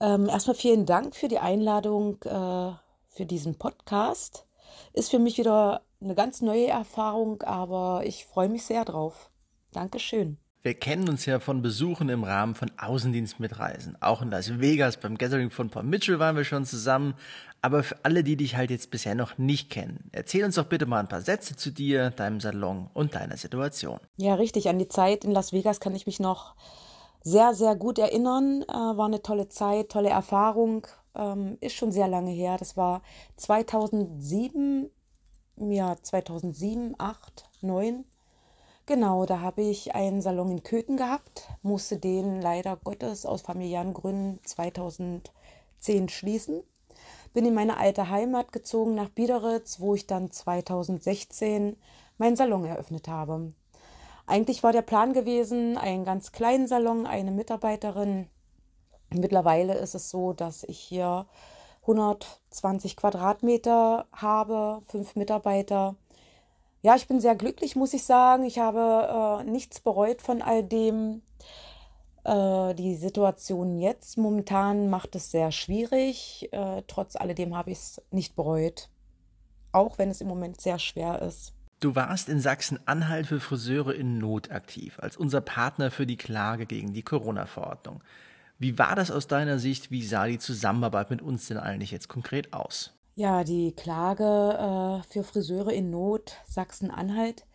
Ähm, erstmal vielen Dank für die Einladung äh, für diesen Podcast. Ist für mich wieder eine ganz neue Erfahrung, aber ich freue mich sehr drauf. Dankeschön. Wir kennen uns ja von Besuchen im Rahmen von Außendienstmitreisen. Auch in Las Vegas beim Gathering von Paul Mitchell waren wir schon zusammen. Aber für alle, die dich halt jetzt bisher noch nicht kennen, erzähl uns doch bitte mal ein paar Sätze zu dir, deinem Salon und deiner Situation. Ja, richtig. An die Zeit in Las Vegas kann ich mich noch sehr, sehr gut erinnern. Äh, war eine tolle Zeit, tolle Erfahrung. Ähm, ist schon sehr lange her. Das war 2007, ja, 2007, 8, 9 Genau, da habe ich einen Salon in Köthen gehabt, musste den leider Gottes aus familiären Gründen 2010 schließen. Bin in meine alte Heimat gezogen nach Biederitz, wo ich dann 2016 meinen Salon eröffnet habe. Eigentlich war der Plan gewesen, einen ganz kleinen Salon, eine Mitarbeiterin. Mittlerweile ist es so, dass ich hier 120 Quadratmeter habe, fünf Mitarbeiter ja, ich bin sehr glücklich, muss ich sagen. Ich habe äh, nichts bereut von all dem. Äh, die Situation jetzt momentan macht es sehr schwierig. Äh, trotz alledem habe ich es nicht bereut. Auch wenn es im Moment sehr schwer ist. Du warst in Sachsen-Anhalt für Friseure in Not aktiv, als unser Partner für die Klage gegen die Corona-Verordnung. Wie war das aus deiner Sicht? Wie sah die Zusammenarbeit mit uns denn eigentlich jetzt konkret aus? Ja, die Klage äh, für Friseure in Not Sachsen-Anhalt.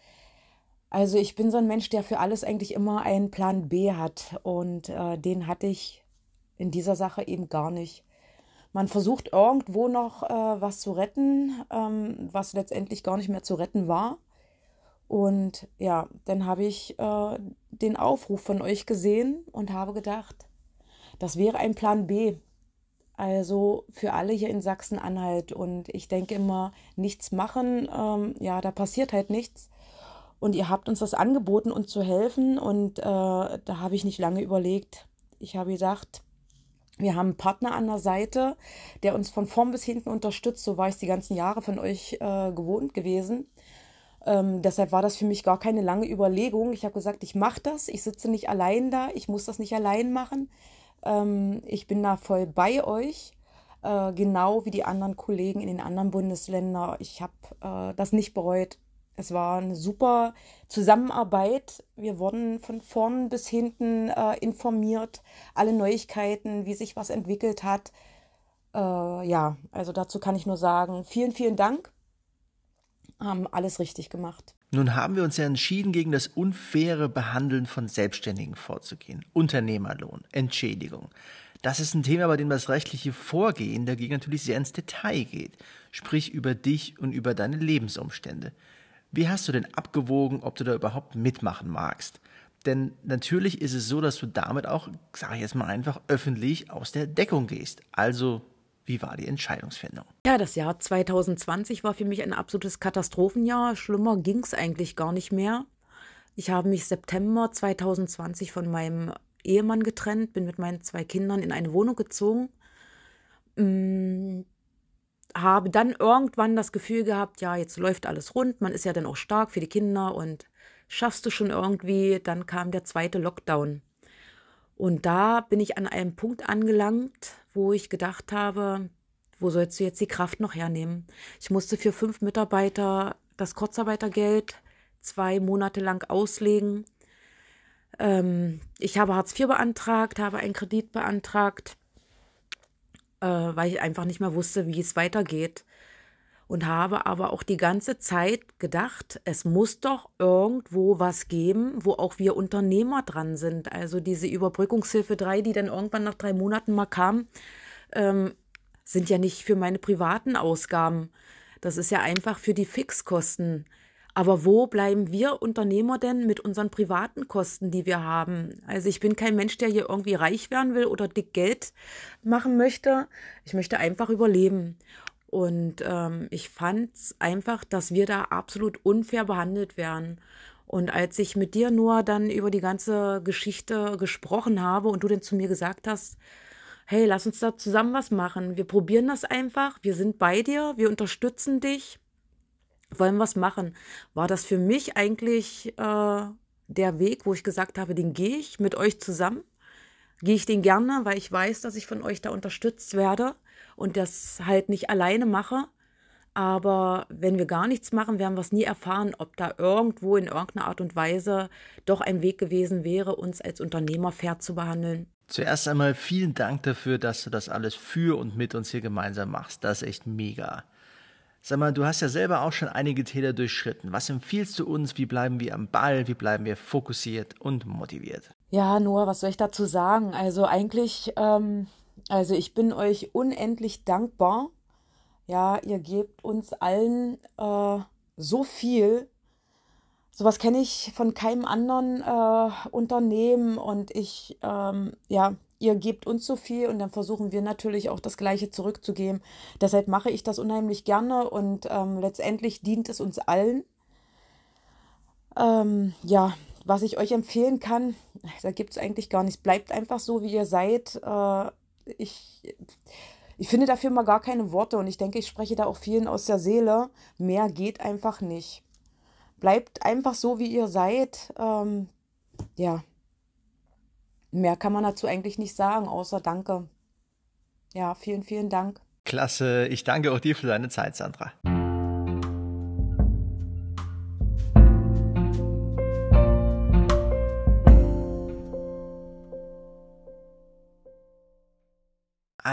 Also ich bin so ein Mensch, der für alles eigentlich immer einen Plan B hat und äh, den hatte ich in dieser Sache eben gar nicht. Man versucht irgendwo noch äh, was zu retten, ähm, was letztendlich gar nicht mehr zu retten war. Und ja, dann habe ich äh, den Aufruf von euch gesehen und habe gedacht, das wäre ein Plan B. Also für alle hier in Sachsen-Anhalt. Und ich denke immer, nichts machen, ähm, ja, da passiert halt nichts. Und ihr habt uns das angeboten, uns zu helfen. Und äh, da habe ich nicht lange überlegt. Ich habe gesagt, wir haben einen Partner an der Seite, der uns von vorn bis hinten unterstützt. So war ich die ganzen Jahre von euch äh, gewohnt gewesen. Ähm, deshalb war das für mich gar keine lange Überlegung. Ich habe gesagt, ich mache das. Ich sitze nicht allein da. Ich muss das nicht allein machen. Ähm, ich bin da voll bei euch, äh, genau wie die anderen Kollegen in den anderen Bundesländern. Ich habe äh, das nicht bereut. Es war eine super Zusammenarbeit. Wir wurden von vorn bis hinten äh, informiert, alle Neuigkeiten, wie sich was entwickelt hat. Äh, ja, also dazu kann ich nur sagen, vielen, vielen Dank. Haben alles richtig gemacht. Nun haben wir uns ja entschieden, gegen das unfaire Behandeln von Selbstständigen vorzugehen. Unternehmerlohn, Entschädigung. Das ist ein Thema, bei dem das rechtliche Vorgehen dagegen natürlich sehr ins Detail geht, sprich über dich und über deine Lebensumstände. Wie hast du denn abgewogen, ob du da überhaupt mitmachen magst? Denn natürlich ist es so, dass du damit auch, sage ich jetzt mal einfach, öffentlich aus der Deckung gehst. Also wie war die Entscheidungsfindung? Ja, das Jahr 2020 war für mich ein absolutes Katastrophenjahr. Schlimmer ging es eigentlich gar nicht mehr. Ich habe mich September 2020 von meinem Ehemann getrennt, bin mit meinen zwei Kindern in eine Wohnung gezogen. Mm, habe dann irgendwann das Gefühl gehabt, ja, jetzt läuft alles rund, man ist ja dann auch stark für die Kinder und schaffst du schon irgendwie. Dann kam der zweite Lockdown. Und da bin ich an einem Punkt angelangt, wo ich gedacht habe, wo sollst du jetzt die Kraft noch hernehmen? Ich musste für fünf Mitarbeiter das Kurzarbeitergeld zwei Monate lang auslegen. Ähm, ich habe Hartz IV beantragt, habe einen Kredit beantragt, äh, weil ich einfach nicht mehr wusste, wie es weitergeht. Und habe aber auch die ganze Zeit gedacht, es muss doch irgendwo was geben, wo auch wir Unternehmer dran sind. Also diese Überbrückungshilfe 3, die dann irgendwann nach drei Monaten mal kam, ähm, sind ja nicht für meine privaten Ausgaben. Das ist ja einfach für die Fixkosten. Aber wo bleiben wir Unternehmer denn mit unseren privaten Kosten, die wir haben? Also ich bin kein Mensch, der hier irgendwie reich werden will oder dick Geld machen möchte. Ich möchte einfach überleben. Und ähm, ich fand es einfach, dass wir da absolut unfair behandelt werden. Und als ich mit dir nur dann über die ganze Geschichte gesprochen habe und du dann zu mir gesagt hast, hey, lass uns da zusammen was machen. Wir probieren das einfach. Wir sind bei dir. Wir unterstützen dich wollen was machen. War das für mich eigentlich äh, der Weg, wo ich gesagt habe, den gehe ich mit euch zusammen? Gehe ich den gerne, weil ich weiß, dass ich von euch da unterstützt werde und das halt nicht alleine mache. Aber wenn wir gar nichts machen, werden wir es nie erfahren, ob da irgendwo in irgendeiner Art und Weise doch ein Weg gewesen wäre, uns als Unternehmer fair zu behandeln. Zuerst einmal vielen Dank dafür, dass du das alles für und mit uns hier gemeinsam machst. Das ist echt mega. Sag mal, du hast ja selber auch schon einige Täler durchschritten. Was empfiehlst du uns? Wie bleiben wir am Ball? Wie bleiben wir fokussiert und motiviert? Ja, Noah, was soll ich dazu sagen? Also eigentlich, ähm, also ich bin euch unendlich dankbar. Ja, ihr gebt uns allen äh, so viel. Sowas kenne ich von keinem anderen äh, Unternehmen und ich, ähm, ja, ihr gebt uns so viel und dann versuchen wir natürlich auch das Gleiche zurückzugeben. Deshalb mache ich das unheimlich gerne und ähm, letztendlich dient es uns allen. Ähm, ja, was ich euch empfehlen kann, da gibt es eigentlich gar nichts. Bleibt einfach so, wie ihr seid. Äh, ich, ich finde dafür mal gar keine Worte und ich denke, ich spreche da auch vielen aus der Seele. Mehr geht einfach nicht. Bleibt einfach so, wie ihr seid. Ähm, ja, Mehr kann man dazu eigentlich nicht sagen, außer Danke. Ja, vielen, vielen Dank. Klasse. Ich danke auch dir für deine Zeit, Sandra.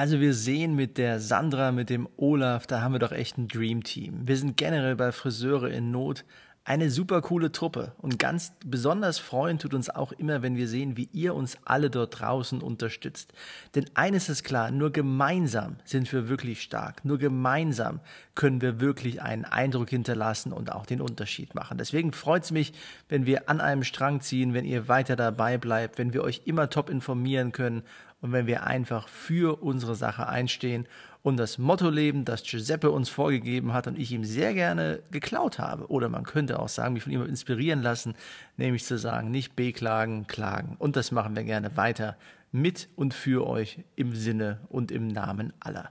Also wir sehen mit der Sandra, mit dem Olaf, da haben wir doch echt ein Dream Team. Wir sind generell bei Friseure in Not eine super coole Truppe und ganz besonders freuen tut uns auch immer, wenn wir sehen, wie ihr uns alle dort draußen unterstützt. Denn eines ist klar, nur gemeinsam sind wir wirklich stark. Nur gemeinsam können wir wirklich einen Eindruck hinterlassen und auch den Unterschied machen. Deswegen freut es mich, wenn wir an einem Strang ziehen, wenn ihr weiter dabei bleibt, wenn wir euch immer top informieren können und wenn wir einfach für unsere Sache einstehen und das Motto leben, das Giuseppe uns vorgegeben hat und ich ihm sehr gerne geklaut habe. Oder man könnte auch sagen, mich von ihm inspirieren lassen, nämlich zu sagen, nicht beklagen, klagen. Und das machen wir gerne weiter mit und für euch im Sinne und im Namen aller.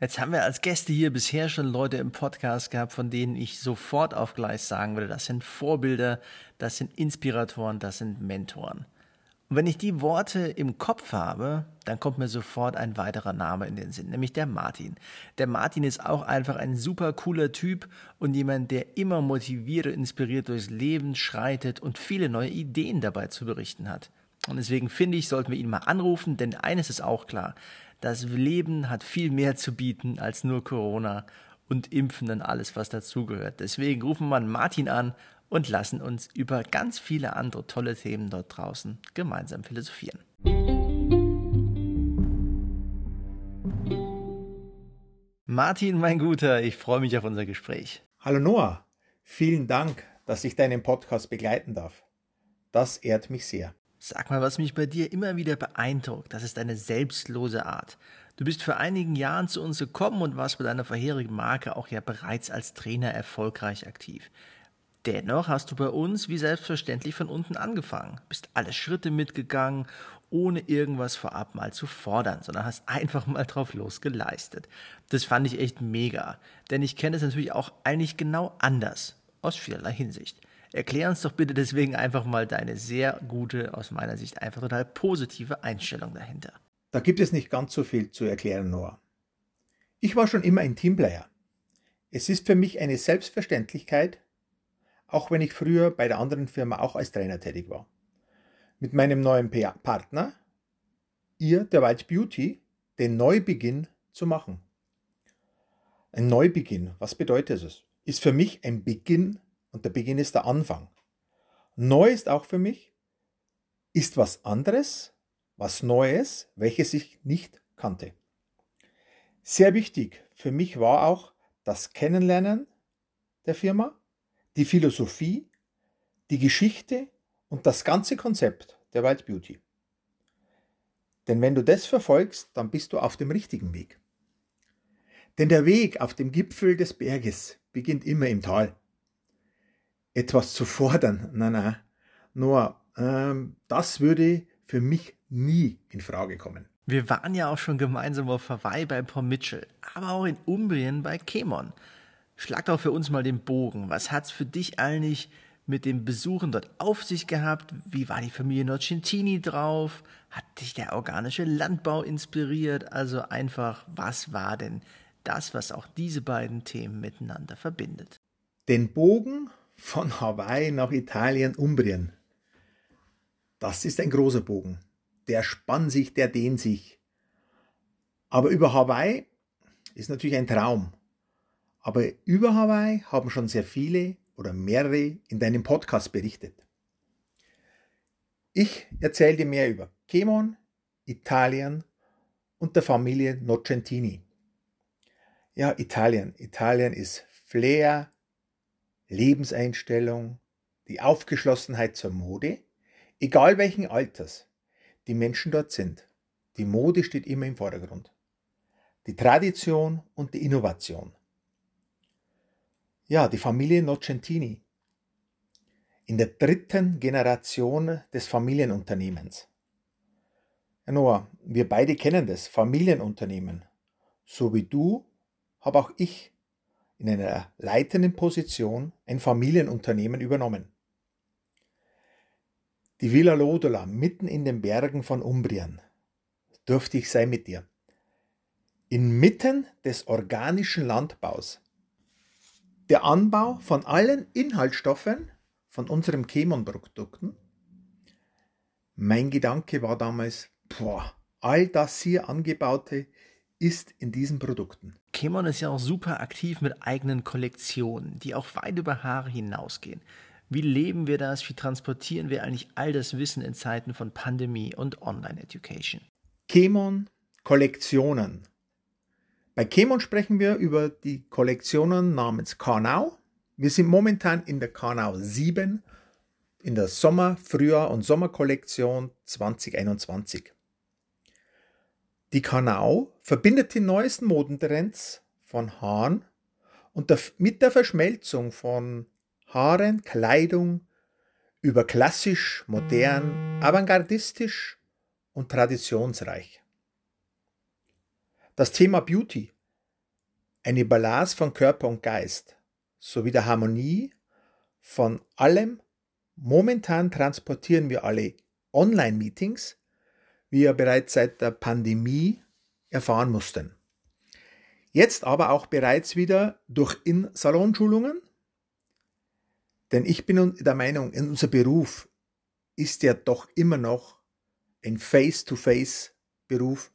Jetzt haben wir als Gäste hier bisher schon Leute im Podcast gehabt, von denen ich sofort auf Gleis sagen würde, das sind Vorbilder, das sind Inspiratoren, das sind Mentoren. Und wenn ich die Worte im Kopf habe, dann kommt mir sofort ein weiterer Name in den Sinn, nämlich der Martin. Der Martin ist auch einfach ein super cooler Typ und jemand, der immer motiviert und inspiriert durchs Leben schreitet und viele neue Ideen dabei zu berichten hat. Und deswegen finde ich, sollten wir ihn mal anrufen, denn eines ist auch klar. Das Leben hat viel mehr zu bieten als nur Corona und Impfen und alles, was dazugehört. Deswegen rufen wir Martin an und lassen uns über ganz viele andere tolle Themen dort draußen gemeinsam philosophieren. Martin, mein Guter, ich freue mich auf unser Gespräch. Hallo Noah, vielen Dank, dass ich deinen Podcast begleiten darf. Das ehrt mich sehr. Sag mal, was mich bei dir immer wieder beeindruckt, das ist deine selbstlose Art. Du bist vor einigen Jahren zu uns gekommen und warst bei deiner vorherigen Marke auch ja bereits als Trainer erfolgreich aktiv. Dennoch hast du bei uns wie selbstverständlich von unten angefangen, bist alle Schritte mitgegangen, ohne irgendwas vorab mal zu fordern, sondern hast einfach mal drauf losgeleistet. Das fand ich echt mega, denn ich kenne es natürlich auch eigentlich genau anders, aus vielerlei Hinsicht. Erklär uns doch bitte deswegen einfach mal deine sehr gute, aus meiner Sicht einfach total positive Einstellung dahinter. Da gibt es nicht ganz so viel zu erklären, Noah. Ich war schon immer ein Teamplayer. Es ist für mich eine Selbstverständlichkeit, auch wenn ich früher bei der anderen Firma auch als Trainer tätig war. Mit meinem neuen Partner, ihr, der White Beauty, den Neubeginn zu machen. Ein Neubeginn, was bedeutet es? Ist für mich ein Beginn und der Beginn ist der Anfang. Neu ist auch für mich, ist was anderes, was Neues, welches ich nicht kannte. Sehr wichtig für mich war auch das Kennenlernen der Firma, die Philosophie, die Geschichte und das ganze Konzept der Wild Beauty. Denn wenn du das verfolgst, dann bist du auf dem richtigen Weg. Denn der Weg auf dem Gipfel des Berges beginnt immer im Tal. Etwas zu fordern, na na, nur ähm, das würde für mich nie in Frage kommen. Wir waren ja auch schon gemeinsam auf Hawaii bei Paul Mitchell, aber auch in Umbrien bei Kemon. Schlag doch für uns mal den Bogen. Was hat's für dich eigentlich mit dem Besuchen dort auf sich gehabt? Wie war die Familie Nocentini drauf? Hat dich der organische Landbau inspiriert? Also einfach, was war denn das, was auch diese beiden Themen miteinander verbindet? Den Bogen von Hawaii nach Italien, Umbrien. Das ist ein großer Bogen. Der spannt sich, der dehnt sich. Aber über Hawaii ist natürlich ein Traum. Aber über Hawaii haben schon sehr viele oder mehrere in deinem Podcast berichtet. Ich erzähle dir mehr über Kemon, Italien und der Familie Nocentini. Ja, Italien. Italien ist Flair, Lebenseinstellung, die Aufgeschlossenheit zur Mode, egal welchen Alters die Menschen dort sind. Die Mode steht immer im Vordergrund. Die Tradition und die Innovation. Ja, die Familie Nocentini. In der dritten Generation des Familienunternehmens. Ja, Noah, wir beide kennen das, Familienunternehmen. So wie du, habe auch ich in einer leitenden Position ein Familienunternehmen übernommen. Die Villa Lodola mitten in den Bergen von Umbrien. Dürfte ich sein mit dir. Inmitten des organischen Landbaus der Anbau von allen Inhaltsstoffen von unseren Chemon-Produkten. Mein Gedanke war damals, boah, all das hier angebaute ist in diesen Produkten. Chemon ist ja auch super aktiv mit eigenen Kollektionen, die auch weit über Haare hinausgehen. Wie leben wir das? Wie transportieren wir eigentlich all das Wissen in Zeiten von Pandemie und Online-Education? Chemon Kollektionen bei Chemon sprechen wir über die Kollektionen namens Karnau. Wir sind momentan in der Karnau 7 in der Sommer-, Frühjahr- und Sommerkollektion 2021. Die Karnau verbindet die neuesten Modentrends von Haaren und der, mit der Verschmelzung von Haaren, Kleidung über klassisch, modern, avantgardistisch und traditionsreich. Das Thema Beauty, eine Balance von Körper und Geist sowie der Harmonie von allem. Momentan transportieren wir alle Online-Meetings, wie wir bereits seit der Pandemie erfahren mussten. Jetzt aber auch bereits wieder durch In-Salonschulungen. Denn ich bin der Meinung, unser Beruf ist ja doch immer noch ein Face-to-Face-Beruf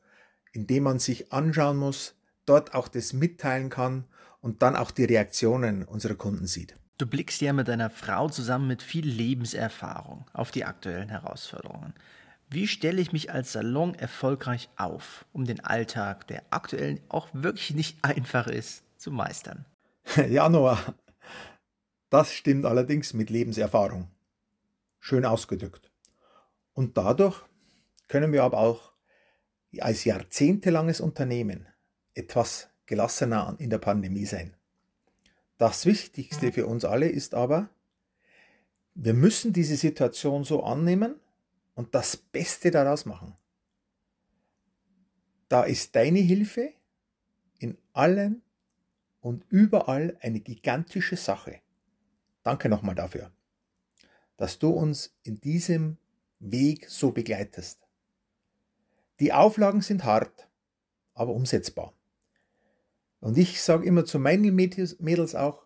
indem man sich anschauen muss, dort auch das mitteilen kann und dann auch die Reaktionen unserer Kunden sieht. Du blickst ja mit deiner Frau zusammen mit viel Lebenserfahrung auf die aktuellen Herausforderungen. Wie stelle ich mich als Salon erfolgreich auf, um den Alltag, der aktuell auch wirklich nicht einfach ist, zu meistern? Ja, Noah, das stimmt allerdings mit Lebenserfahrung. Schön ausgedrückt. Und dadurch können wir aber auch als jahrzehntelanges Unternehmen etwas gelassener in der Pandemie sein. Das Wichtigste für uns alle ist aber, Wir müssen diese Situation so annehmen und das Beste daraus machen. Da ist deine Hilfe in allen und überall eine gigantische Sache. Danke nochmal dafür, dass du uns in diesem Weg so begleitest. Die Auflagen sind hart, aber umsetzbar. Und ich sage immer zu meinen Mädels auch,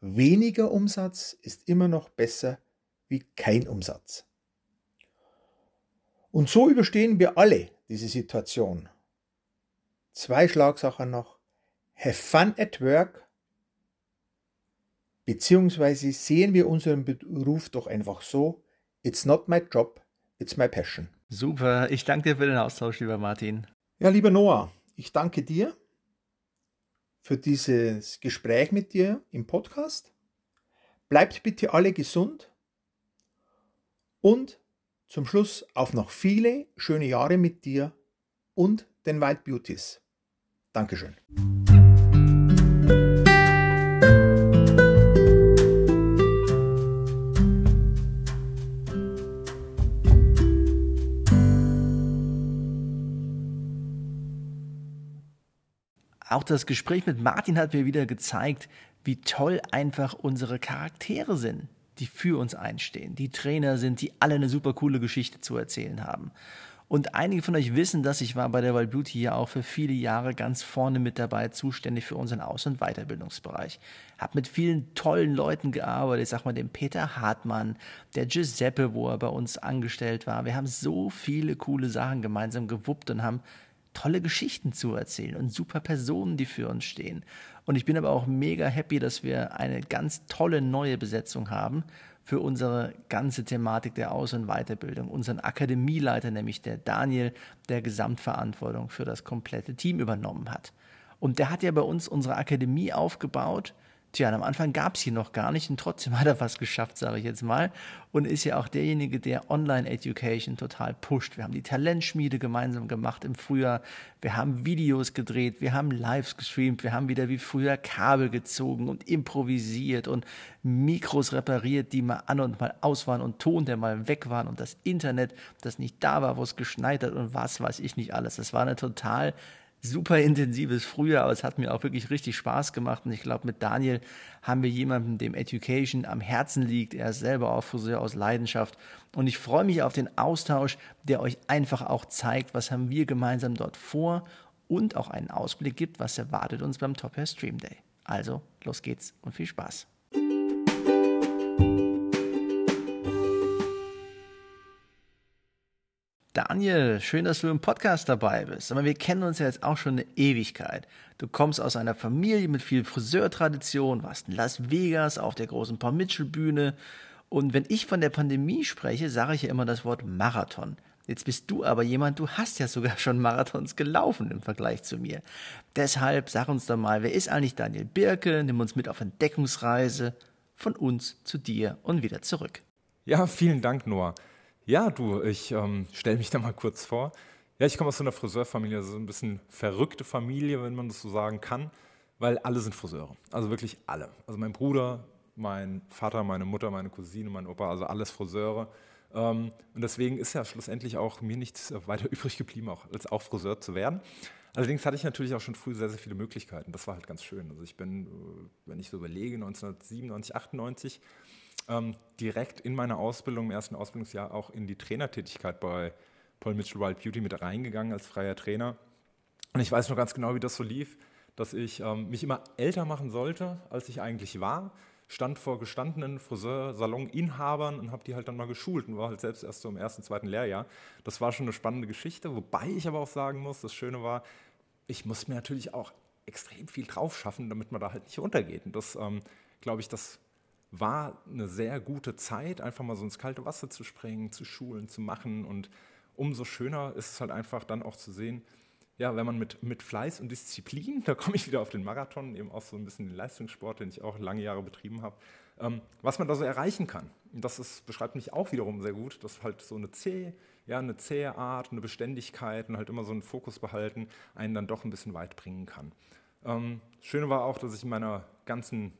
weniger Umsatz ist immer noch besser wie kein Umsatz. Und so überstehen wir alle diese Situation. Zwei Schlagsachen noch. Have fun at work. Beziehungsweise sehen wir unseren Beruf doch einfach so. It's not my job, it's my passion. Super, ich danke dir für den Austausch, lieber Martin. Ja, lieber Noah, ich danke dir für dieses Gespräch mit dir im Podcast. Bleibt bitte alle gesund und zum Schluss auf noch viele schöne Jahre mit dir und den White Beauties. Dankeschön. Auch das Gespräch mit Martin hat mir wieder gezeigt, wie toll einfach unsere Charaktere sind, die für uns einstehen, die Trainer sind, die alle eine super coole Geschichte zu erzählen haben. Und einige von euch wissen, dass ich war bei der Wild Beauty ja auch für viele Jahre ganz vorne mit dabei, zuständig für unseren Aus- und Weiterbildungsbereich. Hab mit vielen tollen Leuten gearbeitet, ich sag mal dem Peter Hartmann, der Giuseppe, wo er bei uns angestellt war. Wir haben so viele coole Sachen gemeinsam gewuppt und haben tolle Geschichten zu erzählen und super Personen, die für uns stehen. Und ich bin aber auch mega happy, dass wir eine ganz tolle neue Besetzung haben für unsere ganze Thematik der Aus- und Weiterbildung. Unseren Akademieleiter, nämlich der Daniel, der Gesamtverantwortung für das komplette Team übernommen hat. Und der hat ja bei uns unsere Akademie aufgebaut Tja, am Anfang gab es hier noch gar nicht und trotzdem hat er was geschafft, sage ich jetzt mal. Und ist ja auch derjenige, der Online-Education total pusht. Wir haben die Talentschmiede gemeinsam gemacht im Frühjahr. Wir haben Videos gedreht, wir haben Lives gestreamt, wir haben wieder wie früher Kabel gezogen und improvisiert und Mikros repariert, die mal an und mal aus waren und Ton, der mal weg waren und das Internet, das nicht da war, wo es geschneit hat und was weiß ich nicht alles. Das war eine total super intensives Frühjahr, aber es hat mir auch wirklich richtig Spaß gemacht. Und ich glaube, mit Daniel haben wir jemanden, dem Education am Herzen liegt. Er ist selber auch Friseur aus Leidenschaft. Und ich freue mich auf den Austausch, der euch einfach auch zeigt, was haben wir gemeinsam dort vor und auch einen Ausblick gibt, was erwartet uns beim Top Hair Stream Day. Also, los geht's und viel Spaß. Daniel, schön, dass du im Podcast dabei bist. Aber wir kennen uns ja jetzt auch schon eine Ewigkeit. Du kommst aus einer Familie mit viel Friseurtradition, warst in Las Vegas auf der großen Paul Mitchell Bühne. Und wenn ich von der Pandemie spreche, sage ich ja immer das Wort Marathon. Jetzt bist du aber jemand, du hast ja sogar schon Marathons gelaufen im Vergleich zu mir. Deshalb sag uns doch mal, wer ist eigentlich Daniel Birke? Nimm uns mit auf Entdeckungsreise von uns zu dir und wieder zurück. Ja, vielen Dank, Noah. Ja, du, ich ähm, stelle mich da mal kurz vor. Ja, ich komme aus so einer Friseurfamilie, also so ein bisschen verrückte Familie, wenn man das so sagen kann, weil alle sind Friseure. Also wirklich alle. Also mein Bruder, mein Vater, meine Mutter, meine Cousine, mein Opa, also alles Friseure. Ähm, und deswegen ist ja schlussendlich auch mir nichts weiter übrig geblieben, auch, als auch Friseur zu werden. Allerdings hatte ich natürlich auch schon früh sehr, sehr viele Möglichkeiten. Das war halt ganz schön. Also ich bin, äh, wenn ich so überlege, 1997, 98 ähm, direkt in meiner Ausbildung, im ersten Ausbildungsjahr, auch in die Trainertätigkeit bei Paul Mitchell Wild Beauty mit reingegangen als freier Trainer. Und ich weiß noch ganz genau, wie das so lief, dass ich ähm, mich immer älter machen sollte, als ich eigentlich war. Stand vor gestandenen Friseursalon-Inhabern und habe die halt dann mal geschult und war halt selbst erst so im ersten, zweiten Lehrjahr. Das war schon eine spannende Geschichte, wobei ich aber auch sagen muss, das Schöne war, ich musste mir natürlich auch extrem viel drauf schaffen, damit man da halt nicht runtergeht. Und das, ähm, glaube ich, das war eine sehr gute Zeit, einfach mal so ins kalte Wasser zu springen, zu schulen, zu machen. Und umso schöner ist es halt einfach dann auch zu sehen, ja, wenn man mit, mit Fleiß und Disziplin, da komme ich wieder auf den Marathon, eben auch so ein bisschen den Leistungssport, den ich auch lange Jahre betrieben habe, ähm, was man da so erreichen kann. Und das ist, beschreibt mich auch wiederum sehr gut, dass halt so eine zähe, ja, eine zähe Art, eine Beständigkeit und halt immer so einen Fokus behalten, einen dann doch ein bisschen weit bringen kann. Ähm, Schöne war auch, dass ich in meiner ganzen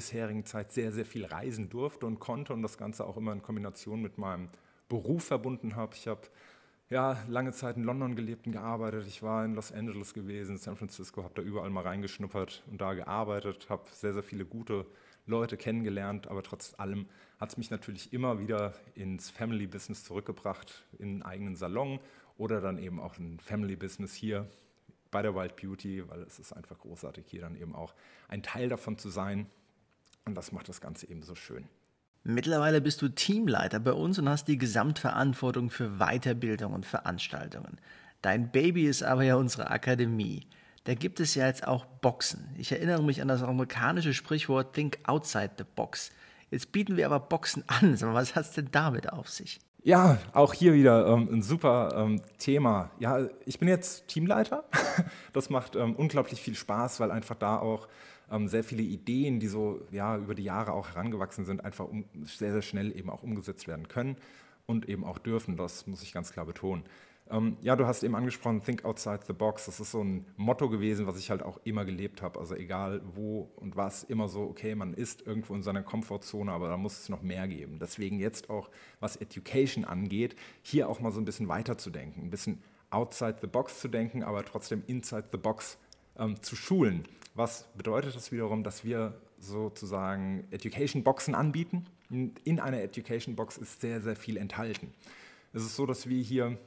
bisherigen Zeit sehr, sehr viel reisen durfte und konnte und das Ganze auch immer in Kombination mit meinem Beruf verbunden habe. Ich habe ja, lange Zeit in London gelebt und gearbeitet. Ich war in Los Angeles gewesen, San Francisco, habe da überall mal reingeschnuppert und da gearbeitet, habe sehr, sehr viele gute Leute kennengelernt, aber trotz allem hat es mich natürlich immer wieder ins Family Business zurückgebracht, in einen eigenen Salon oder dann eben auch ein Family Business hier bei der Wild Beauty, weil es ist einfach großartig, hier dann eben auch ein Teil davon zu sein. Und das macht das Ganze eben so schön. Mittlerweile bist du Teamleiter bei uns und hast die Gesamtverantwortung für Weiterbildung und Veranstaltungen. Dein Baby ist aber ja unsere Akademie. Da gibt es ja jetzt auch Boxen. Ich erinnere mich an das amerikanische Sprichwort Think outside the box. Jetzt bieten wir aber Boxen an. Was hat es denn damit auf sich? Ja, auch hier wieder ähm, ein super ähm, Thema. Ja, ich bin jetzt Teamleiter. Das macht ähm, unglaublich viel Spaß, weil einfach da auch sehr viele Ideen, die so ja, über die Jahre auch herangewachsen sind, einfach um, sehr, sehr schnell eben auch umgesetzt werden können und eben auch dürfen. Das muss ich ganz klar betonen. Ähm, ja, du hast eben angesprochen, Think Outside the Box. Das ist so ein Motto gewesen, was ich halt auch immer gelebt habe. Also egal wo und was, immer so, okay, man ist irgendwo in seiner Komfortzone, aber da muss es noch mehr geben. Deswegen jetzt auch, was Education angeht, hier auch mal so ein bisschen weiterzudenken, ein bisschen outside the box zu denken, aber trotzdem inside the box ähm, zu schulen. Was bedeutet das wiederum, dass wir sozusagen Education Boxen anbieten? In einer Education Box ist sehr, sehr viel enthalten. Es ist so, dass wir hier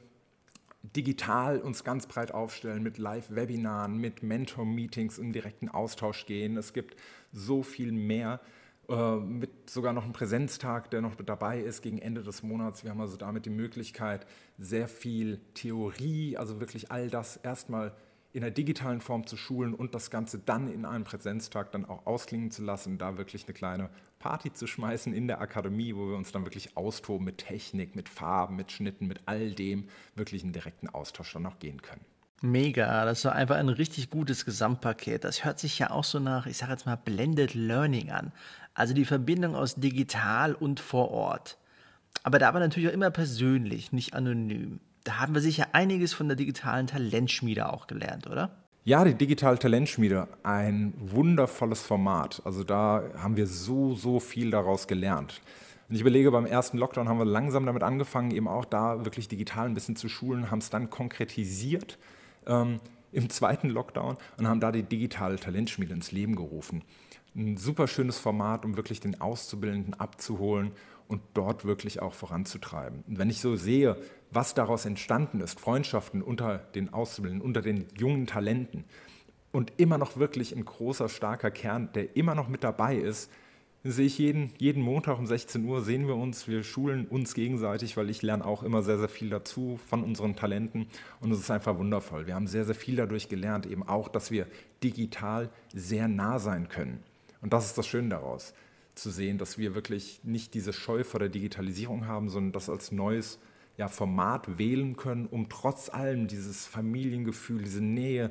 digital uns ganz breit aufstellen mit Live-Webinaren, mit Mentor-Meetings im direkten Austausch gehen. Es gibt so viel mehr, äh, mit sogar noch einem Präsenztag, der noch dabei ist gegen Ende des Monats. Wir haben also damit die Möglichkeit, sehr viel Theorie, also wirklich all das erstmal in der digitalen Form zu schulen und das Ganze dann in einem Präsenztag dann auch ausklingen zu lassen, da wirklich eine kleine Party zu schmeißen in der Akademie, wo wir uns dann wirklich austoben mit Technik, mit Farben, mit Schnitten, mit all dem, wirklich einen direkten Austausch dann auch gehen können. Mega, das war einfach ein richtig gutes Gesamtpaket. Das hört sich ja auch so nach, ich sage jetzt mal, Blended Learning an. Also die Verbindung aus digital und vor Ort. Aber da aber natürlich auch immer persönlich, nicht anonym. Da haben wir sicher einiges von der digitalen Talentschmiede auch gelernt, oder? Ja, die digitale Talentschmiede, ein wundervolles Format. Also da haben wir so, so viel daraus gelernt. Und ich überlege, beim ersten Lockdown haben wir langsam damit angefangen, eben auch da wirklich digital ein bisschen zu schulen, haben es dann konkretisiert ähm, im zweiten Lockdown und haben da die digitale Talentschmiede ins Leben gerufen. Ein super schönes Format, um wirklich den Auszubildenden abzuholen und dort wirklich auch voranzutreiben. Und wenn ich so sehe, was daraus entstanden ist, Freundschaften unter den Auszubildenden, unter den jungen Talenten und immer noch wirklich ein großer, starker Kern, der immer noch mit dabei ist, sehe ich jeden, jeden Montag um 16 Uhr, sehen wir uns, wir schulen uns gegenseitig, weil ich lerne auch immer sehr, sehr viel dazu von unseren Talenten und es ist einfach wundervoll. Wir haben sehr, sehr viel dadurch gelernt, eben auch, dass wir digital sehr nah sein können. Und das ist das Schöne daraus zu sehen, dass wir wirklich nicht diese Scheu vor der Digitalisierung haben, sondern das als neues ja, Format wählen können, um trotz allem dieses Familiengefühl, diese Nähe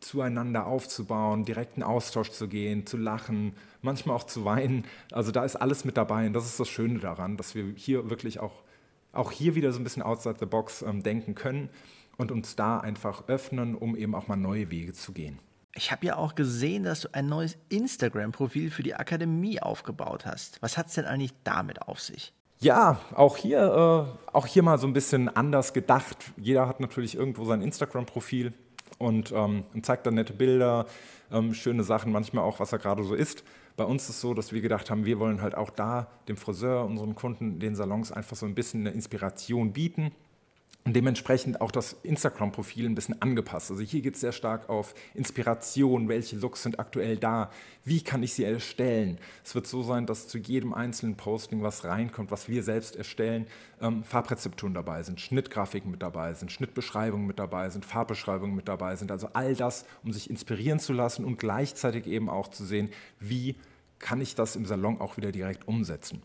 zueinander aufzubauen, direkten Austausch zu gehen, zu lachen, manchmal auch zu weinen. Also da ist alles mit dabei und das ist das Schöne daran, dass wir hier wirklich auch, auch hier wieder so ein bisschen outside the box ähm, denken können und uns da einfach öffnen, um eben auch mal neue Wege zu gehen. Ich habe ja auch gesehen, dass du ein neues Instagram-Profil für die Akademie aufgebaut hast. Was hat es denn eigentlich damit auf sich? Ja, auch hier, äh, auch hier mal so ein bisschen anders gedacht. Jeder hat natürlich irgendwo sein Instagram-Profil und, ähm, zeigt dann nette Bilder, ähm, schöne Sachen, manchmal auch, was er gerade so isst. Bei uns ist es so, dass wir gedacht haben, wir wollen halt auch da dem Friseur, unseren Kunden, den Salons einfach so ein bisschen eine Inspiration bieten dementsprechend auch das Instagram-Profil ein bisschen angepasst. Also hier geht es sehr stark auf Inspiration, welche Looks sind aktuell da, wie kann ich sie erstellen. Es wird so sein, dass zu jedem einzelnen Posting, was reinkommt, was wir selbst erstellen, ähm, Farbrezepturen dabei sind, Schnittgrafiken mit dabei sind, Schnittbeschreibungen mit dabei sind, Farbbeschreibungen mit dabei sind. Also all das, um sich inspirieren zu lassen und gleichzeitig eben auch zu sehen, wie kann ich das im Salon auch wieder direkt umsetzen.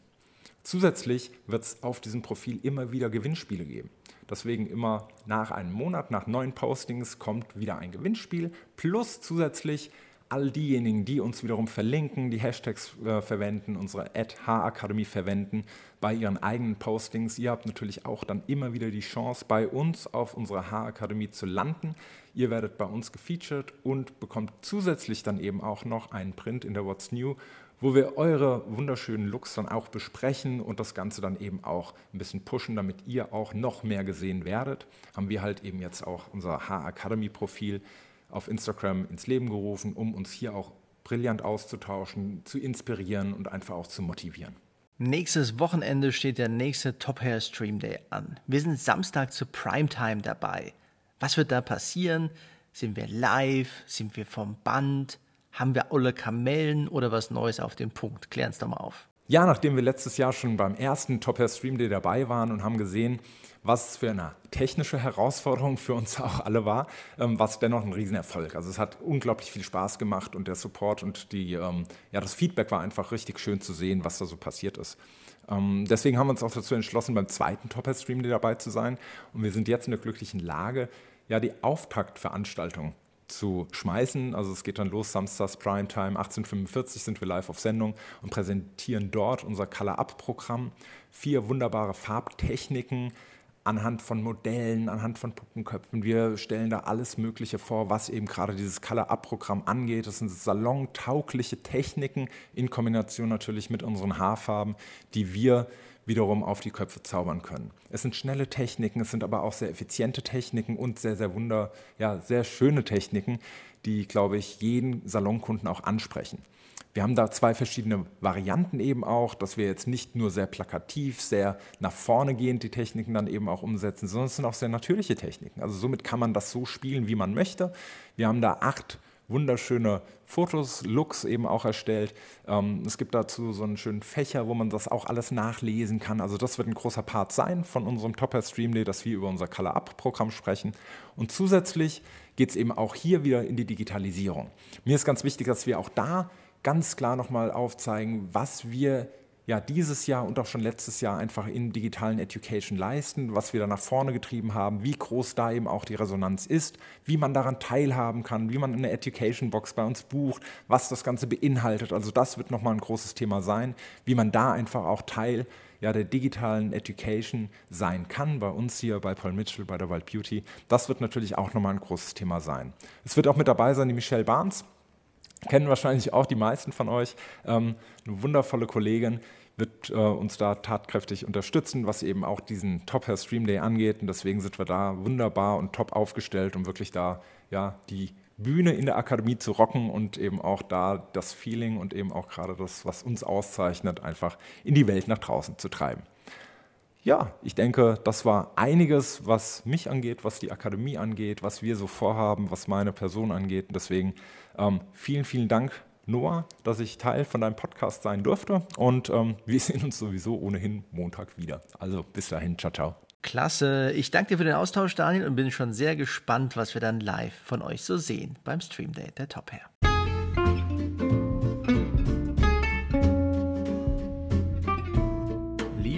Zusätzlich wird es auf diesem Profil immer wieder Gewinnspiele geben. Deswegen immer nach einem Monat, nach neun Postings kommt wieder ein Gewinnspiel plus zusätzlich all diejenigen, die uns wiederum verlinken, die Hashtags äh, verwenden, unsere H-Akademie verwenden bei ihren eigenen Postings. Ihr habt natürlich auch dann immer wieder die Chance, bei uns auf unserer H-Akademie zu landen. Ihr werdet bei uns gefeatured und bekommt zusätzlich dann eben auch noch einen Print in der What's New wo wir eure wunderschönen Looks dann auch besprechen und das Ganze dann eben auch ein bisschen pushen, damit ihr auch noch mehr gesehen werdet. Haben wir halt eben jetzt auch unser H-Academy-Profil auf Instagram ins Leben gerufen, um uns hier auch brillant auszutauschen, zu inspirieren und einfach auch zu motivieren. Nächstes Wochenende steht der nächste Top Hair Stream Day an. Wir sind Samstag zur Primetime dabei. Was wird da passieren? Sind wir live? Sind wir vom Band? Haben wir alle Kamellen oder was Neues auf den Punkt? Klären es doch mal auf. Ja, nachdem wir letztes Jahr schon beim ersten Top Hair Stream Day dabei waren und haben gesehen, was es für eine technische Herausforderung für uns auch alle war, ähm, war es dennoch ein Riesenerfolg. Also es hat unglaublich viel Spaß gemacht und der Support und die, ähm, ja, das Feedback war einfach richtig schön zu sehen, was da so passiert ist. Ähm, deswegen haben wir uns auch dazu entschlossen, beim zweiten Top Hair Stream Day dabei zu sein. Und wir sind jetzt in der glücklichen Lage, ja, die Auftaktveranstaltung zu schmeißen. Also es geht dann los, samstags Primetime, 1845 sind wir live auf Sendung und präsentieren dort unser Color-Up-Programm. Vier wunderbare Farbtechniken anhand von Modellen, anhand von Puppenköpfen. Wir stellen da alles Mögliche vor, was eben gerade dieses Color-Up-Programm angeht. Das sind salontaugliche Techniken in Kombination natürlich mit unseren Haarfarben, die wir wiederum auf die Köpfe zaubern können. Es sind schnelle Techniken, es sind aber auch sehr effiziente Techniken und sehr, sehr wunder, ja, sehr schöne Techniken, die, glaube ich, jeden Salonkunden auch ansprechen. Wir haben da zwei verschiedene Varianten eben auch, dass wir jetzt nicht nur sehr plakativ, sehr nach vorne gehend die Techniken dann eben auch umsetzen, sondern es sind auch sehr natürliche Techniken. Also somit kann man das so spielen, wie man möchte. Wir haben da acht wunderschöne Fotos, Looks eben auch erstellt. Ähm, es gibt dazu so einen schönen Fächer, wo man das auch alles nachlesen kann. Also das wird ein großer Part sein von unserem Topper Stream Day, dass wir über unser Color Up Programm sprechen. Und zusätzlich geht es eben auch hier wieder in die Digitalisierung. Mir ist ganz wichtig, dass wir auch da ganz klar nochmal aufzeigen, was wir ja dieses Jahr und auch schon letztes Jahr einfach in digitalen Education leisten, was wir da nach vorne getrieben haben, wie groß da eben auch die Resonanz ist, wie man daran teilhaben kann, wie man eine Education Box bei uns bucht, was das Ganze beinhaltet. Also das wird nochmal ein großes Thema sein, wie man da einfach auch Teil ja, der digitalen Education sein kann, bei uns hier bei Paul Mitchell, bei der Wild Beauty. Das wird natürlich auch nochmal ein großes Thema sein. Es wird auch mit dabei sein die Michelle Barnes, kennen wahrscheinlich auch die meisten von euch. Ähm, eine wundervolle Kollegin wird äh, uns da tatkräftig unterstützen, was eben auch diesen Top Hair Stream Day angeht. Und deswegen sind wir da wunderbar und top aufgestellt, um wirklich da ja, die Bühne in der Akademie zu rocken und eben auch da das Feeling und eben auch gerade das, was uns auszeichnet, einfach in die Welt nach draußen zu treiben. Ja, ich denke, das war einiges, was mich angeht, was die Akademie angeht, was wir so vorhaben, was meine Person angeht. Und deswegen ähm, vielen, vielen Dank, Noah, dass ich Teil von deinem Podcast sein durfte. Und ähm, wir sehen uns sowieso ohnehin Montag wieder. Also bis dahin, ciao, ciao. Klasse. Ich danke dir für den Austausch, Daniel, und bin schon sehr gespannt, was wir dann live von euch so sehen beim Stream Day der Top Hair.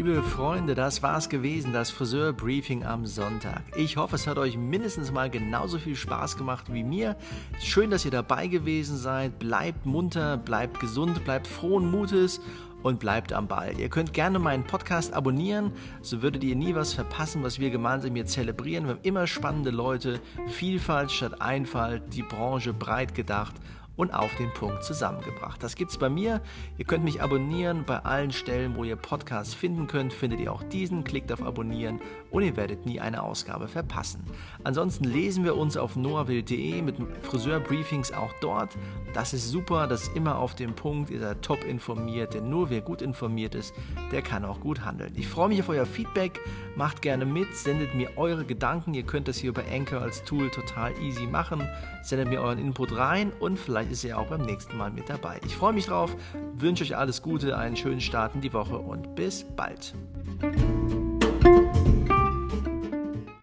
Liebe Freunde, das war's gewesen, das Friseur-Briefing am Sonntag. Ich hoffe, es hat euch mindestens mal genauso viel Spaß gemacht wie mir. Schön, dass ihr dabei gewesen seid. Bleibt munter, bleibt gesund, bleibt frohen Mutes und bleibt am Ball. Ihr könnt gerne meinen Podcast abonnieren, so würdet ihr nie was verpassen, was wir gemeinsam hier zelebrieren. Wir haben immer spannende Leute, Vielfalt statt Einfalt, die Branche breit gedacht und auf den Punkt zusammengebracht. Das gibt's bei mir. Ihr könnt mich abonnieren bei allen Stellen, wo ihr Podcasts finden könnt. Findet ihr auch diesen, klickt auf Abonnieren und ihr werdet nie eine Ausgabe verpassen. Ansonsten lesen wir uns auf noahwild.de mit Friseurbriefings auch dort. Das ist super, das ist immer auf dem Punkt, ihr seid top informiert, denn nur wer gut informiert ist, der kann auch gut handeln. Ich freue mich auf euer Feedback, macht gerne mit, sendet mir eure Gedanken. Ihr könnt das hier über Anchor als Tool total easy machen. Sendet mir euren Input rein und vielleicht Vielleicht ist er auch beim nächsten Mal mit dabei. Ich freue mich drauf, wünsche euch alles Gute, einen schönen Start in die Woche und bis bald.